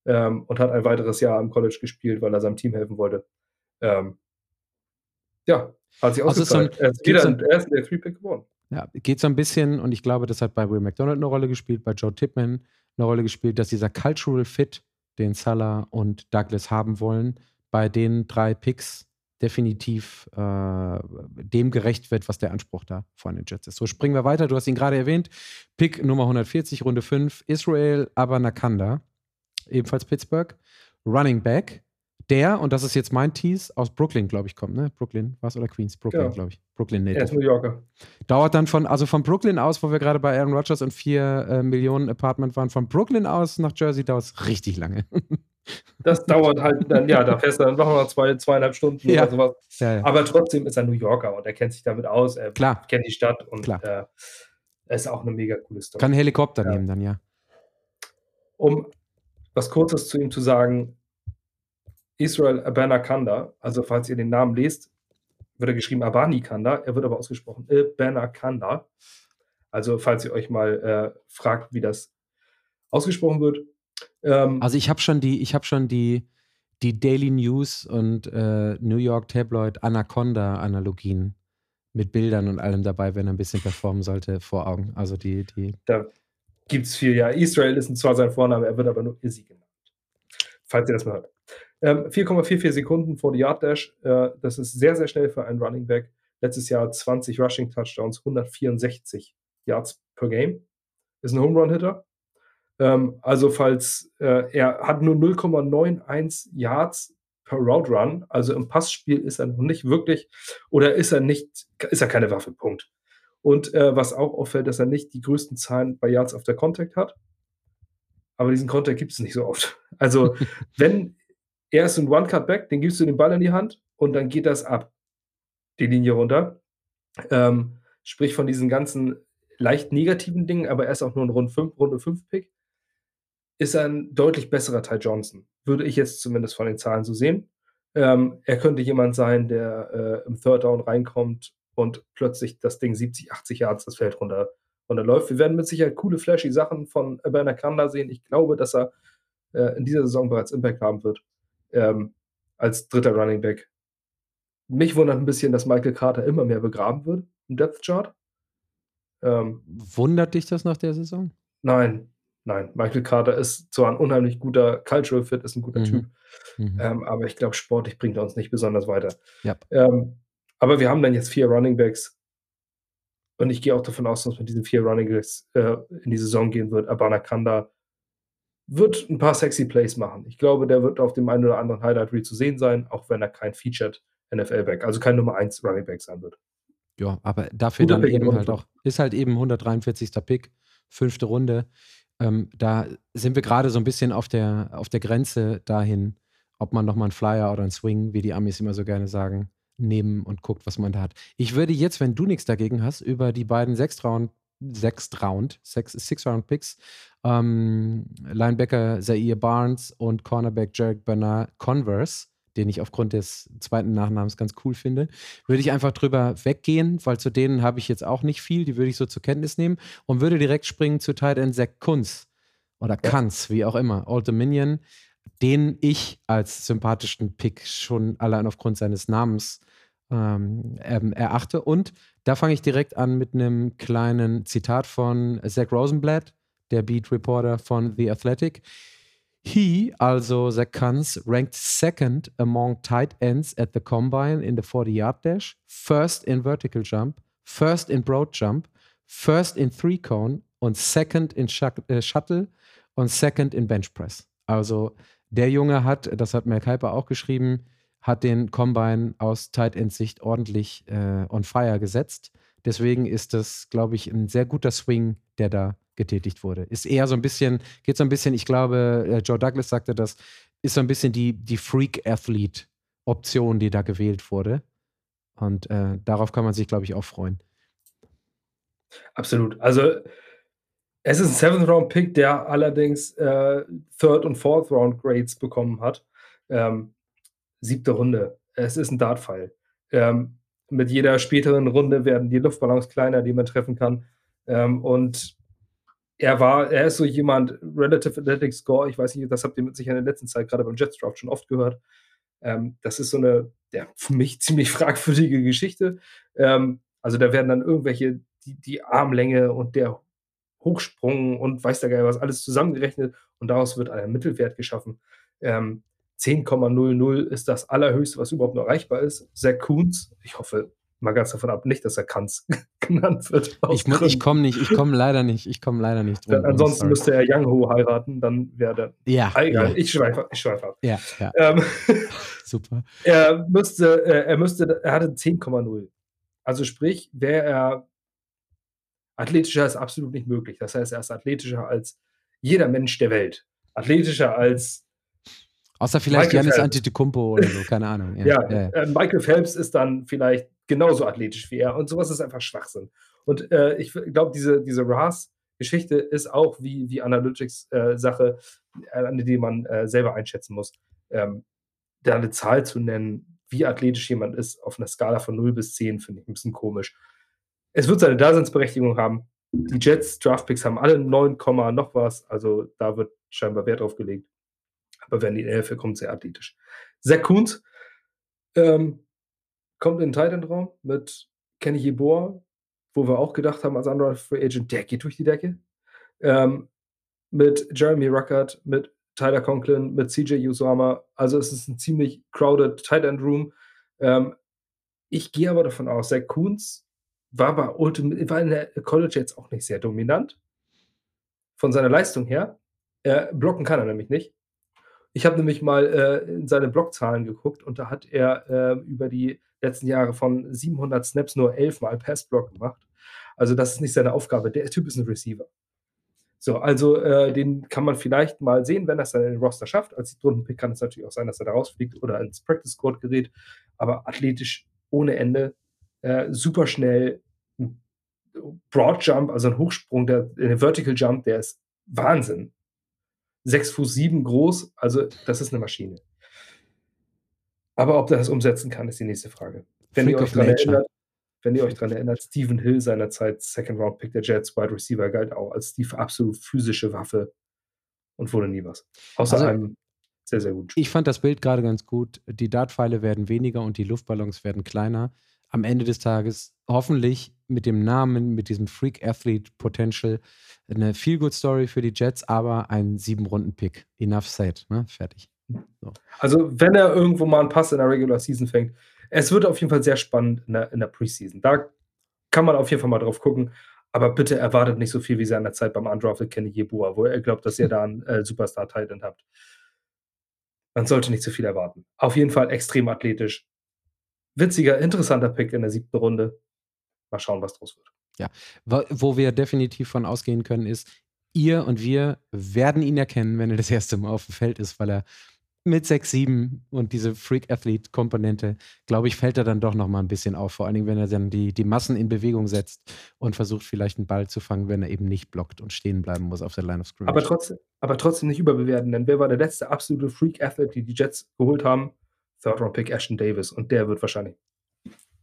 ähm, und hat ein weiteres Jahr im College gespielt, weil er seinem Team helfen wollte. Ähm, ja, hat sich also ausgezahlt. So ein, er ist wieder so ein, er ist der Free-Pick geworden. Ja, geht so ein bisschen, und ich glaube, das hat bei Will McDonald eine Rolle gespielt, bei Joe Tipman eine Rolle gespielt, dass dieser Cultural Fit, den Salah und Douglas haben wollen, bei den drei Picks definitiv äh, dem gerecht wird, was der Anspruch da von den Jets ist. So springen wir weiter. Du hast ihn gerade erwähnt. Pick Nummer 140, Runde 5, Israel Abanakanda, ebenfalls Pittsburgh. Running Back, der, und das ist jetzt mein Tease, aus Brooklyn, glaube ich, kommt, ne? Brooklyn, was oder Queens? Brooklyn, ja. glaube ich. Brooklyn Native. Er ist New Yorker. Dauert dann von, also von Brooklyn aus, wo wir gerade bei Aaron Rodgers und vier äh, Millionen Apartment waren, von Brooklyn aus nach Jersey dauert es richtig lange. *laughs* Das dauert halt dann, ja, da fährst du dann noch zwei, zweieinhalb Stunden ja. oder sowas. Ja, ja. Aber trotzdem ist er New Yorker und er kennt sich damit aus. Er Klar. kennt die Stadt und Klar. Äh, ist auch eine mega coole Story. Kann Helikopter nehmen dann, ja. Um was Kurzes zu ihm zu sagen, Israel Abanakanda, also falls ihr den Namen lest, wird er geschrieben Abanikanda, er wird aber ausgesprochen Abanakanda. Also falls ihr euch mal äh, fragt, wie das ausgesprochen wird, ähm, also ich habe schon die, ich habe schon die, die Daily News und äh, New York Tabloid Anaconda-Analogien mit Bildern und allem dabei, wenn er ein bisschen performen sollte, vor Augen. Also die, die. Da gibt es viel, ja. Israel ist zwar sein Vorname, er wird aber nur Izzy genannt. Falls ihr das mal hört. Ähm, 4,44 Sekunden vor die Yard Dash. Äh, das ist sehr, sehr schnell für einen Running Back. Letztes Jahr 20 Rushing Touchdowns, 164 Yards per Game. Ist ein Home Run Hitter. Ähm, also falls äh, er hat nur 0,91 Yards per Route Run, also im Passspiel ist er noch nicht wirklich oder ist er nicht, ist er keine Waffe, Punkt. Und äh, was auch auffällt, dass er nicht die größten Zahlen bei Yards auf der Contact hat. Aber diesen Contact gibt es nicht so oft. *laughs* Also, *laughs* wenn er ist ein One-Cut-Back, dann gibst du den Ball in die Hand und dann geht das ab, die Linie runter. Ähm, sprich von diesen ganzen leicht negativen Dingen, aber er ist auch nur ein Runde 5, Runde 5 Pick ist er ein deutlich besserer Ty Johnson. Würde ich jetzt zumindest von den Zahlen so sehen. Ähm, er könnte jemand sein, der äh, im Third Down reinkommt und plötzlich das Ding 70, 80 Yards das Feld runter, runterläuft. Wir werden mit Sicherheit coole, flashy Sachen von Bernard Kanda sehen. Ich glaube, dass er äh, in dieser Saison bereits Impact haben wird. Ähm, als dritter Running Back. Mich wundert ein bisschen, dass Michael Carter immer mehr begraben wird im Depth Chart. Ähm, Wundert dich das nach der Saison? Nein, Nein, Michael Carter ist zwar ein unheimlich guter Cultural Fit, ist ein guter mhm. Typ, mhm. Ähm, aber ich glaube, sportlich bringt er uns nicht besonders weiter. Yep. Ähm, aber wir haben dann jetzt vier Running Backs und ich gehe auch davon aus, dass mit diesen vier Running Backs äh, in die Saison gehen wird. Abana Kanda wird ein paar sexy Plays machen. Ich glaube, der wird auf dem einen oder anderen Highlight Reel zu sehen sein, auch wenn er kein Featured NFL-Back, also kein Nummer 1 Running Back sein wird. Ja, aber dafür Guter dann Pick eben halt auch, ist halt eben 143. Pick, fünfte Runde ähm, da sind wir gerade so ein bisschen auf der, auf der Grenze dahin, ob man nochmal einen Flyer oder einen Swing, wie die Amis immer so gerne sagen, nehmen und guckt, was man da hat. Ich würde jetzt, wenn du nichts dagegen hast, über die beiden Sechs-Round, Sechs-Round, Six-Round-Picks, ähm, Linebacker Zaire Barnes und Cornerback Jarek Bernard Converse den ich aufgrund des zweiten Nachnamens ganz cool finde, würde ich einfach drüber weggehen, weil zu denen habe ich jetzt auch nicht viel, die würde ich so zur Kenntnis nehmen und würde direkt springen zu Tight End Zach Kunz oder Kanz, wie auch immer, Old Dominion, den ich als sympathischen Pick schon allein aufgrund seines Namens ähm, ähm, erachte. Und da fange ich direkt an mit einem kleinen Zitat von Zach Rosenblatt, der Beat Reporter von The Athletic. He, also Zach Kunz, ranked second among tight ends at the combine in the 40 yard dash, first in vertical jump, first in broad jump, first in three cone und second in äh, Shuttle und second in Bench Press. Also der Junge hat, das hat Mel Kuiper auch geschrieben, hat den Combine aus Tight End Sicht ordentlich äh, on fire gesetzt. Deswegen ist das, glaube ich, ein sehr guter Swing, der da getätigt wurde. Ist eher so ein bisschen, geht so ein bisschen, ich glaube, äh, Joe Douglas sagte das, ist so ein bisschen die, die Freak-Athlete-Option, die da gewählt wurde. Und äh, darauf kann man sich, glaube ich, auch freuen. Absolut. Also es ist ein Seventh-Round-Pick, der allerdings äh, Third- und Fourth-Round-Grades bekommen hat. Ähm, siebte Runde. Es ist ein Dartpfeil. Ähm, mit jeder späteren Runde werden die Luftballons kleiner, die man treffen kann. Ähm, und er war, er ist so jemand, Relative Athletic Score, ich weiß nicht, das habt ihr mit sich in der letzten Zeit gerade beim Jets Draft schon oft gehört. Ähm, das ist so eine, ja, *laughs* für mich ziemlich fragwürdige Geschichte. Ähm, also da werden dann irgendwelche, die, die Armlänge und der Hochsprung und weiß der Geil was, alles zusammengerechnet und daraus wird ein Mittelwert geschaffen. Ähm, 10,00 ist das allerhöchste, was überhaupt noch erreichbar ist. Zach Koons, ich hoffe mal ganz davon ab, nicht, dass er Kanz *laughs* genannt wird. Ich, ich komme nicht, ich komme leider nicht, ich komme leider nicht drum. ansonsten sorry. müsste er Yang Ho heiraten, dann wäre der. Ja. Ah, egal, ja. ich schweife ich schweif ab. Ja, ja. Ähm, *laughs* Super. *laughs* Er müsste, äh, er müsste, er hatte 10,0. Also sprich, wäre er athletischer ist absolut nicht möglich. Das heißt, er ist athletischer als jeder Mensch der Welt. Athletischer als Außer vielleicht Janis Antetokounmpo oder so, *laughs* keine Ahnung. Ja, ja, ja. Äh, Michael Phelps ist dann vielleicht genauso athletisch wie er und sowas ist einfach Schwachsinn. Und äh, ich glaube, diese, diese RAS-Geschichte ist auch wie, wie Analytics-Sache, äh, an die man äh, selber einschätzen muss. Ähm, da eine Zahl zu nennen, wie athletisch jemand ist, auf einer Skala von 0 bis 10, finde ich ein bisschen komisch. Es wird seine Daseinsberechtigung haben. Die Jets Draftpicks haben alle 9, noch was, also da wird scheinbar Wert drauf gelegt. Aber wenn die Elfe kommt, sehr athletisch. Zach Kuhns ähm, kommt in den Titan-Raum mit Kenny Yeboah, wo wir auch gedacht haben als anderer Free Agent, der geht durch die Decke. Ähm, mit Jeremy Ruckert, mit Tyler Conklin, mit CJ Usama. Also es ist ein ziemlich crowded Tight End Room. Ähm, ich gehe aber davon aus, Zach Coons war bei Ultimate, war in der College jetzt auch nicht sehr dominant. Von seiner Leistung her. Äh, blocken kann er nämlich nicht. Ich habe nämlich mal äh, in seine Blockzahlen geguckt und da hat er äh, über die letzten Jahre von 700 Snaps nur 11 Mal Passblock gemacht. Also das ist nicht seine Aufgabe. Der Typ ist ein Receiver. So, also äh, den kann man vielleicht mal sehen, wenn er es dann in den Roster schafft. Als Rundenpick kann es natürlich auch sein, dass er da rausfliegt oder ins Practice Squad gerät. Aber athletisch ohne Ende, äh, super schnell, Broad Jump, also ein Hochsprung, der, der Vertical Jump, der ist Wahnsinn. 6 Fuß 7 groß, also das ist eine Maschine. Aber ob der das umsetzen kann, ist die nächste Frage. Wenn ihr euch daran erinnert, wenn ihr euch daran erinnert, Stephen Hill seinerzeit Second Round Pick der Jets, Wide Receiver, galt auch als die absolut physische Waffe und wurde nie was. Außer also, einem sehr, sehr gut. Ich fand das Bild gerade ganz gut. Die Dartpfeile werden weniger und die Luftballons werden kleiner. Am Ende des Tages hoffentlich mit dem Namen, mit diesem Freak Athlete Potential eine Feel-Good-Story für die Jets, aber ein Sieben-Runden-Pick. Enough said. Ne? Fertig. So. Also, wenn er irgendwo mal einen Pass in der Regular Season fängt, es wird auf jeden Fall sehr spannend in der, in der Preseason. Da kann man auf jeden Fall mal drauf gucken. Aber bitte erwartet nicht so viel wie seiner Zeit beim Undrafted Kenny Yebua, wo er glaubt, dass ihr *laughs* da einen äh, Superstar-Titan habt. Man sollte nicht zu viel erwarten. Auf jeden Fall extrem athletisch. Witziger, interessanter Pick in der siebten Runde. Mal schauen, was draus wird. Ja, wo wir definitiv von ausgehen können, ist, ihr und wir werden ihn erkennen, wenn er das erste Mal auf dem Feld ist, weil er mit 6, 7 und diese Freak-Athlete-Komponente, glaube ich, fällt er dann doch noch mal ein bisschen auf. Vor allen Dingen, wenn er dann die, die Massen in Bewegung setzt und versucht, vielleicht einen Ball zu fangen, wenn er eben nicht blockt und stehen bleiben muss auf der Line of Scrimmage. Aber trotzdem, aber trotzdem nicht überbewerten, denn wer war der letzte absolute Freak-Athlete, die die Jets geholt haben? Third-Round-Pick Ashton Davis. Und der wird wahrscheinlich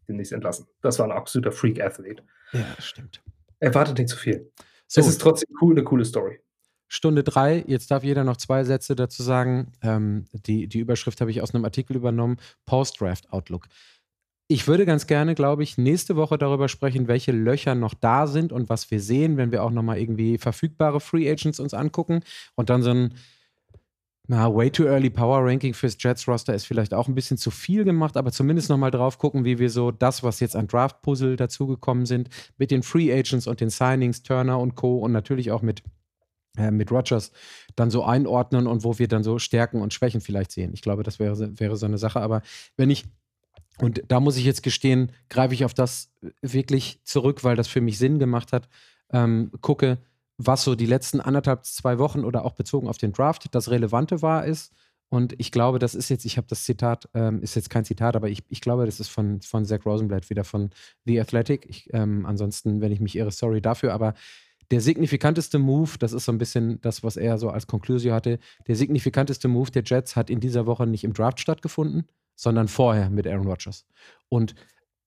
demnächst entlassen. Das war ein absoluter Freak-Athlete. Ja, stimmt. Erwartet nicht zu viel. So. Es ist trotzdem cool, eine coole Story. Stunde drei, jetzt darf jeder noch zwei Sätze dazu sagen. Ähm, die, die Überschrift habe ich aus einem Artikel übernommen: Post-Draft Outlook. Ich würde ganz gerne, glaube ich, nächste Woche darüber sprechen, welche Löcher noch da sind und was wir sehen, wenn wir auch nochmal irgendwie verfügbare Free Agents uns angucken und dann so ein na, way too early Power Ranking fürs Jets Roster ist vielleicht auch ein bisschen zu viel gemacht, aber zumindest nochmal drauf gucken, wie wir so das, was jetzt an Draft Puzzle dazugekommen sind, mit den Free Agents und den Signings, Turner und Co. und natürlich auch mit, äh, mit Rogers dann so einordnen und wo wir dann so Stärken und Schwächen vielleicht sehen. Ich glaube, das wäre, wäre so eine Sache. Aber wenn ich und da muss ich jetzt gestehen, greife ich auf das wirklich zurück, weil das für mich Sinn gemacht hat. Ähm, gucke, was so die letzten anderthalb, zwei Wochen oder auch bezogen auf den Draft das Relevante war, ist. Und ich glaube, das ist jetzt, ich habe das Zitat, ähm, ist jetzt kein Zitat, aber ich, ich glaube, das ist von, von Zach Rosenblatt, wieder von The Athletic. Ich, ähm, ansonsten, wenn ich mich irre, sorry dafür, aber der signifikanteste Move, das ist so ein bisschen das, was er so als Konklusion hatte, der signifikanteste Move der Jets hat in dieser Woche nicht im Draft stattgefunden, sondern vorher mit Aaron Rodgers. Und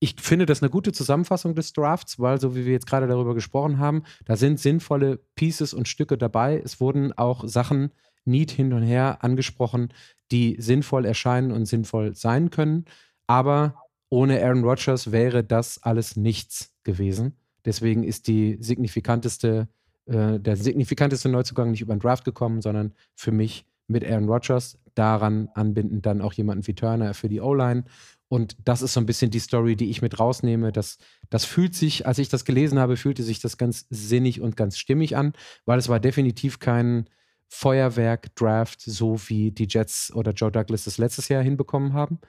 ich finde das eine gute Zusammenfassung des Drafts, weil, so wie wir jetzt gerade darüber gesprochen haben, da sind sinnvolle Pieces und Stücke dabei. Es wurden auch Sachen neat hin und her angesprochen, die sinnvoll erscheinen und sinnvoll sein können. Aber ohne Aaron Rodgers wäre das alles nichts gewesen. Deswegen ist die signifikanteste, äh, der signifikanteste Neuzugang nicht über den Draft gekommen, sondern für mich mit Aaron Rodgers. Daran anbinden dann auch jemanden wie Turner für die O-Line. Und das ist so ein bisschen die Story, die ich mit rausnehme. Das, das fühlt sich, als ich das gelesen habe, fühlte sich das ganz sinnig und ganz stimmig an, weil es war definitiv kein Feuerwerk-Draft, so wie die Jets oder Joe Douglas das letztes Jahr hinbekommen haben.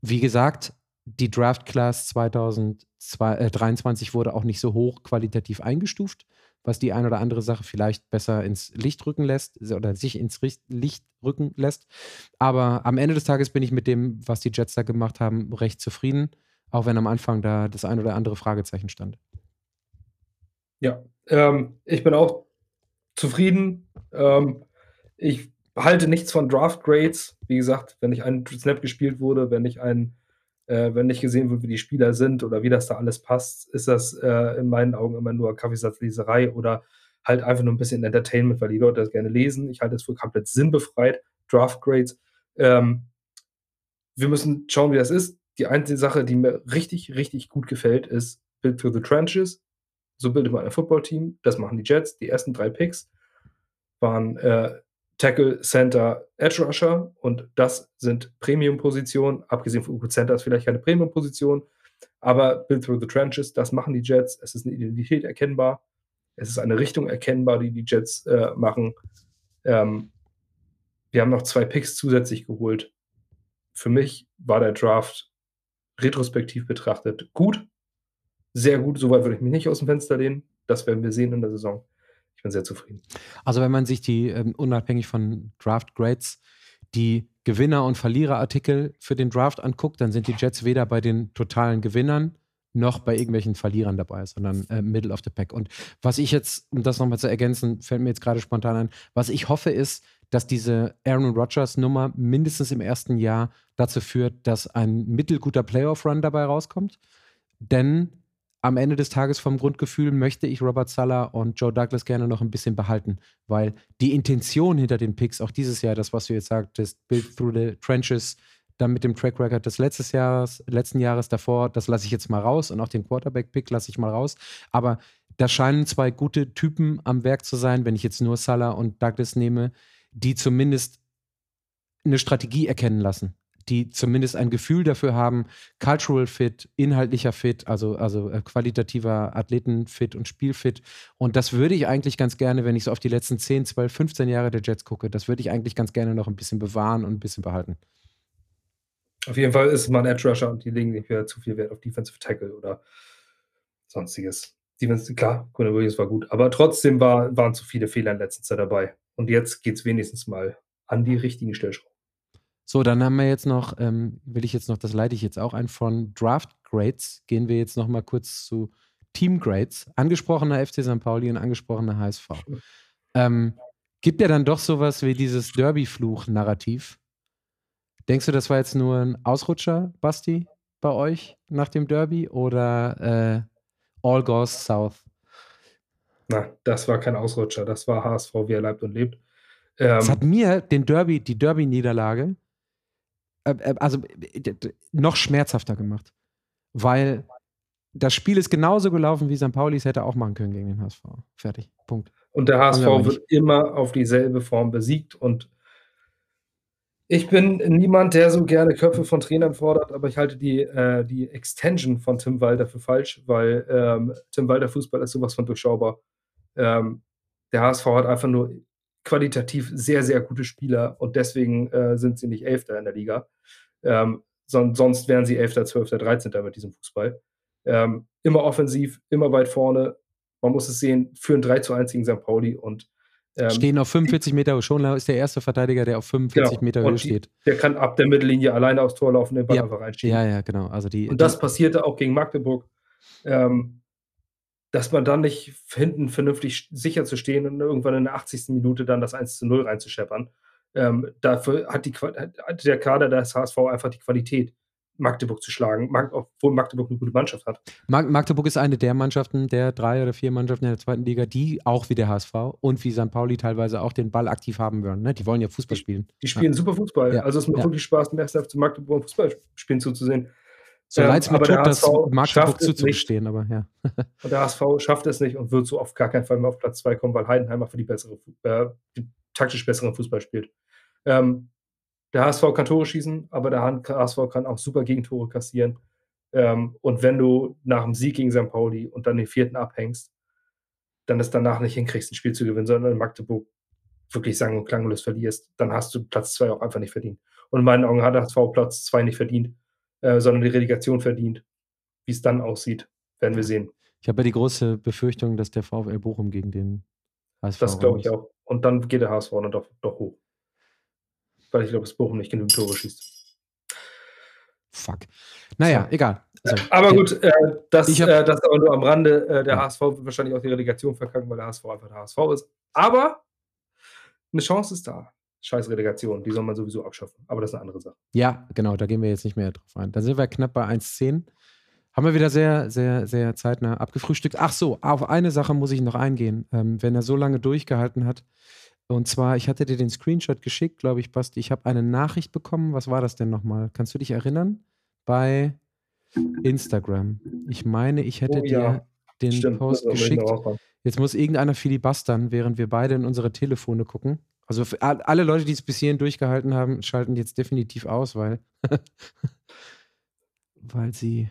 Wie gesagt, die Draft Class 2023 wurde auch nicht so hoch qualitativ eingestuft, was die ein oder andere Sache vielleicht besser ins Licht rücken lässt oder sich ins Licht rücken lässt. Aber am Ende des Tages bin ich mit dem, was die Jets da gemacht haben, recht zufrieden, auch wenn am Anfang da das ein oder andere Fragezeichen stand. Ja, ähm, ich bin auch zufrieden. Ähm, ich halte nichts von Draft Grades. Wie gesagt, wenn nicht ein Snap gespielt wurde, wenn nicht ein äh, wenn nicht gesehen wird, wie die Spieler sind oder wie das da alles passt, ist das äh, in meinen Augen immer nur Kaffeesatzleserei oder halt einfach nur ein bisschen Entertainment, weil die Leute das gerne lesen. Ich halte es für komplett sinnbefreit. Draft Grades. Ähm, wir müssen schauen, wie das ist. Die einzige Sache, die mir richtig, richtig gut gefällt, ist Build through the Trenches. So bildet man ein Footballteam. Das machen die Jets. Die ersten drei Picks waren äh, Tackle, Center, Edge Rusher und das sind Premium-Positionen. Abgesehen von Uko Center ist vielleicht keine Premium-Position, aber Build through the Trenches, das machen die Jets. Es ist eine Identität erkennbar. Es ist eine Richtung erkennbar, die die Jets äh, machen. Ähm, wir haben noch zwei Picks zusätzlich geholt. Für mich war der Draft retrospektiv betrachtet gut. Sehr gut. Soweit würde ich mich nicht aus dem Fenster lehnen. Das werden wir sehen in der Saison bin sehr zufrieden. Also wenn man sich die, ähm, unabhängig von Draft Grades, die Gewinner- und Verliererartikel für den Draft anguckt, dann sind die Jets weder bei den totalen Gewinnern noch bei irgendwelchen Verlierern dabei, sondern äh, Middle of the Pack. Und was ich jetzt, um das nochmal zu ergänzen, fällt mir jetzt gerade spontan ein, was ich hoffe ist, dass diese Aaron Rodgers Nummer mindestens im ersten Jahr dazu führt, dass ein mittelguter Playoff-Run dabei rauskommt. Denn am Ende des Tages vom Grundgefühl möchte ich Robert Sala und Joe Douglas gerne noch ein bisschen behalten, weil die Intention hinter den Picks, auch dieses Jahr, das, was du jetzt sagtest, Build Through the Trenches, dann mit dem Track Record des letztes Jahres, letzten Jahres davor, das lasse ich jetzt mal raus und auch den Quarterback-Pick lasse ich mal raus. Aber da scheinen zwei gute Typen am Werk zu sein, wenn ich jetzt nur Salah und Douglas nehme, die zumindest eine Strategie erkennen lassen die zumindest ein Gefühl dafür haben, Cultural Fit, inhaltlicher Fit, also, also äh, qualitativer Athletenfit und Spielfit. Und das würde ich eigentlich ganz gerne, wenn ich so auf die letzten 10, 12, 15 Jahre der Jets gucke, das würde ich eigentlich ganz gerne noch ein bisschen bewahren und ein bisschen behalten. Auf jeden Fall ist man Edge Rusher und die legen nicht mehr zu viel Wert auf Defensive Tackle oder sonstiges. Defense, klar, Conor Williams war gut, aber trotzdem war, waren zu viele Fehler in letzter Zeit dabei. Und jetzt geht es wenigstens mal an die richtigen Stellschrauben. So, dann haben wir jetzt noch, ähm, will ich jetzt noch, das leite ich jetzt auch ein, von Draft Grades gehen wir jetzt noch mal kurz zu Team Grades. Angesprochener FC St. Pauli und angesprochener HSV. Ähm, gibt ja dann doch sowas wie dieses Derby-Fluch-Narrativ. Denkst du, das war jetzt nur ein Ausrutscher, Basti, bei euch nach dem Derby oder äh, All Goes South? Na, das war kein Ausrutscher, das war HSV, wie er leibt und lebt. Ähm, das hat mir den Derby, die Derby-Niederlage also noch schmerzhafter gemacht. Weil das Spiel ist genauso gelaufen, wie St. Pauli es hätte auch machen können gegen den HSV. Fertig. Punkt. Und der HSV wird immer auf dieselbe Form besiegt. Und ich bin niemand, der so gerne Köpfe von Trainern fordert, aber ich halte die, äh, die Extension von Tim Walter für falsch, weil ähm, Tim Walter Fußball ist sowas von durchschaubar. Ähm, der HSV hat einfach nur qualitativ sehr, sehr gute Spieler und deswegen äh, sind sie nicht Elfter in der Liga. Ähm, son sonst wären sie Elfter, Zwölfter, Dreizehnter mit diesem Fußball. Ähm, immer offensiv, immer weit vorne. Man muss es sehen, führen 3 zu 1 gegen St. Pauli und ähm, Stehen auf 45 Meter. Schonlau ist der erste Verteidiger, der auf 45 genau. Meter Höhe steht. Der kann ab der Mittellinie alleine aufs Tor laufen, den Ball ja. einfach reinschieben. Ja, ja, genau. Also die, und das die, passierte auch gegen Magdeburg. Ähm, dass man dann nicht hinten vernünftig sicher zu stehen und irgendwann in der 80. Minute dann das 1 zu 0 reinzuscheppern. Ähm, dafür hat, die, hat der Kader des HSV einfach die Qualität, Magdeburg zu schlagen, obwohl Magdeburg eine gute Mannschaft hat. Magdeburg ist eine der Mannschaften, der drei oder vier Mannschaften in der zweiten Liga, die auch wie der HSV und wie St. Pauli teilweise auch den Ball aktiv haben wollen. Ne? Die wollen ja Fußball spielen. Die, die spielen ja. super Fußball. Ja. Also es macht ja. wirklich Spaß, im ersten zu Magdeburg Fußball spielen zuzusehen. So Ähm, leid es mir tut, das Magdeburg zuzugestehen, aber ja. *laughs* Und der HSV schafft es nicht und wird so auf gar keinen Fall mehr auf Platz 2 kommen, weil Heidenheimer für die bessere, äh, die taktisch besseren Fußball spielt. Ähm, der HSV kann Tore schießen, aber der HSV kann auch super Gegentore kassieren. Ähm, und wenn du nach dem Sieg gegen St. Pauli und dann den vierten abhängst, dann es danach nicht hinkriegst, ein Spiel zu gewinnen, sondern in Magdeburg wirklich sang- und klanglos verlierst, dann hast du Platz 2 auch einfach nicht verdient. Und in meinen Augen hat der HSV Platz 2 nicht verdient, äh, sondern die Relegation verdient. Wie es dann aussieht, werden wir sehen. Ich habe ja die große Befürchtung, dass der VfL Bochum gegen den HSV Das glaube ich auch. Und dann geht der HSV dann doch, doch hoch. Weil ich glaube, dass Bochum nicht genügend Tore schießt. Fuck. Naja, So. egal. So, Aber ja. gut, äh, das, Ich hab- äh, das aber nur am Rande. Äh, der Ja. HSV wird wahrscheinlich auch die Relegation verkacken, weil der HSV einfach der HSV ist. Aber eine Chance ist da. Scheiß Relegation, die soll man sowieso abschaffen. Aber das ist eine andere Sache. Ja, genau, da gehen wir jetzt nicht mehr drauf ein. Da sind wir knapp bei 1,10. Haben wir wieder sehr, sehr, sehr zeitnah abgefrühstückt. Ach so, auf eine Sache muss ich noch eingehen, ähm, wenn er so lange durchgehalten hat. Und zwar, ich hatte dir den Screenshot geschickt, glaube ich, Basti. Ich habe eine Nachricht bekommen. Was war das denn nochmal? Kannst du dich erinnern? Bei Instagram. Ich meine, ich hätte Oh, ja. dir den Stimmt, Post geschickt. Jetzt muss irgendeiner filibustern, während wir beide in unsere Telefone gucken. Also alle Leute, die es bis hierhin durchgehalten haben, schalten jetzt definitiv aus, weil, *laughs* weil sie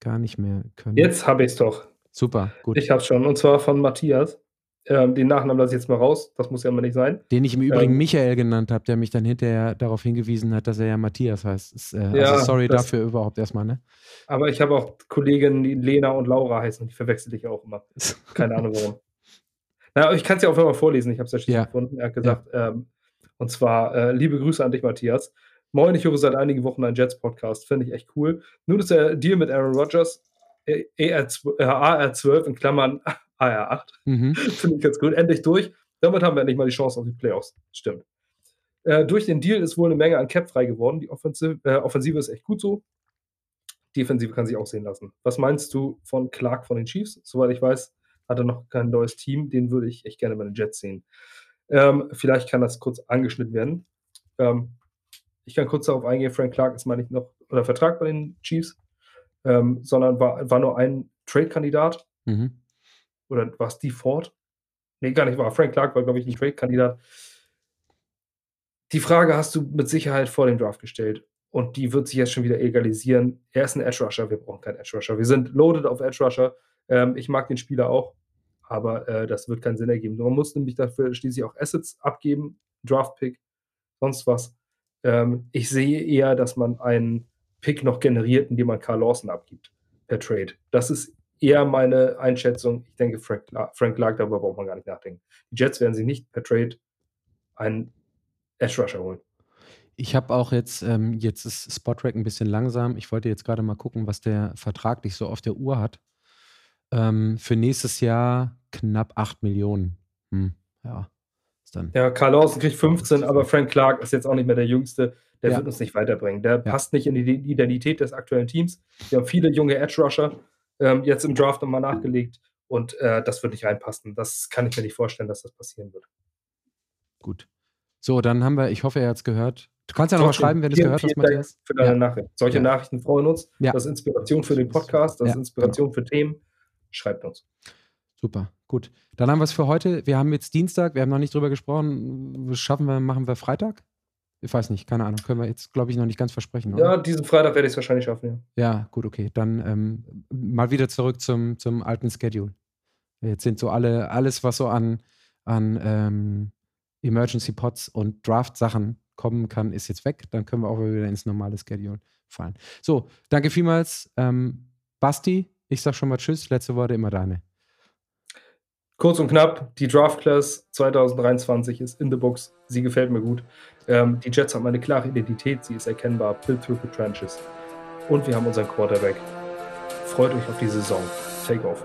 gar nicht mehr können. Jetzt habe ich es doch. Super, gut. Ich habe es schon. Und zwar von Matthias. Ähm, den Nachnamen lasse ich jetzt mal raus. Das muss ja immer nicht sein. Den ich im Übrigen Ähm, Michael genannt habe, der mich dann hinterher darauf hingewiesen hat, dass er ja Matthias heißt. Ist, äh, Ja, also sorry das- dafür überhaupt erstmal, ne? Aber ich habe auch Kolleginnen, die Lena und Laura heißen. Die verwechsel ich auch immer. *laughs* Keine Ahnung warum. Na, ich kann es ja auch mal vorlesen. Ich habe es ja schon Ja. gefunden. Er hat gesagt, ähm, und zwar, äh, liebe Grüße an dich, Matthias. Moin, ich höre seit einigen Wochen einen Jets-Podcast. Finde ich echt cool. Nun ist der Deal mit Aaron Rodgers, äh, ER12, äh, AR12 in Klammern *laughs* AR8, Mhm. *laughs* finde ich ganz gut, endlich durch. Damit haben wir endlich mal die Chance auf die Playoffs. Stimmt. Äh, durch den Deal ist wohl eine Menge an Cap frei geworden. Die Offensive, äh, Offensive ist echt gut so. Defensive kann sich auch sehen lassen. Was meinst du von Clark von den Chiefs? Soweit ich weiß, hat er noch kein neues Team. Den würde ich echt gerne bei den Jets sehen. Ähm, vielleicht kann das kurz angeschnitten werden. Ähm, ich kann kurz darauf eingehen. Frank Clark ist, meine ich, noch unter Vertrag bei den Chiefs, ähm, sondern war, war nur ein Trade-Kandidat. Mhm. Oder war es die Ford? Nee, gar nicht war. Frank Clark war, glaube ich, ein Trade-Kandidat. Die Frage hast du mit Sicherheit vor dem Draft gestellt. Und die wird sich jetzt schon wieder egalisieren. Er ist ein Edge Rusher, wir brauchen keinen Edge Rusher. Wir sind loaded auf Edge Rusher. Ähm, ich mag den Spieler auch, aber äh, das wird keinen Sinn ergeben. Man muss nämlich dafür schließlich auch Assets abgeben, Draft-Pick, sonst was. Ähm, ich sehe eher, dass man einen Pick noch generiert, indem man Carl Lawson abgibt per Trade. Das ist eher meine Einschätzung. Ich denke, Frank, Frank Clark, darüber braucht man gar nicht nachdenken. Die Jets werden sie nicht per Trade einen Edge Rusher holen. Ich habe auch jetzt, ähm, jetzt ist Spotrack ein bisschen langsam. Ich wollte jetzt gerade mal gucken, was der vertraglich so auf der Uhr hat. Ähm, für nächstes Jahr knapp 8 Millionen. Hm, ja, ist dann. Ja, Carl Lawson kriegt 15, aber Frank Clark ist jetzt auch nicht mehr der Jüngste. Der Ja. wird uns nicht weiterbringen. Der passt nicht in die Identität des aktuellen Teams. Wir haben viele junge Edge Rusher ähm, jetzt im Draft nochmal nachgelegt und äh, das wird nicht reinpassen. Das kann ich mir nicht vorstellen, dass das passieren wird. Gut. So, dann haben wir, ich hoffe, er hat es gehört. Du kannst ja nochmal schreiben, wenn du es gehört hast, Dank Matthias. Für deine Ja. Nachricht. Solche Ja. Nachrichten freuen uns. Ja. Das ist Inspiration für den Podcast, das Ja, ist Inspiration für Themen. Schreibt uns. Super, gut. Dann haben wir es für heute. Wir haben jetzt Dienstag, wir haben noch nicht drüber gesprochen. Schaffen wir, machen wir Freitag? Ich weiß nicht, keine Ahnung. Können wir jetzt, glaube ich, noch nicht ganz versprechen, oder? Ja, diesen Freitag werde ich es wahrscheinlich schaffen. Ja. Ja, gut, okay. Dann ähm, mal wieder zurück zum, zum alten Schedule. Jetzt sind so alle, alles, was so an, an ähm, Emergency Pots und Draft-Sachen kommen kann, ist jetzt weg. Dann können wir auch wieder ins normale Schedule fallen. So, danke vielmals. Ähm, Basti, ich sag schon mal Tschüss. Letzte Worte immer deine. Kurz und knapp, die Draft Class 2023 ist in the books. Sie gefällt mir gut. Ähm, die Jets haben eine klare Identität, sie ist erkennbar. Build through the trenches. Und wir haben unseren Quarterback. Freut euch auf die Saison. Take off.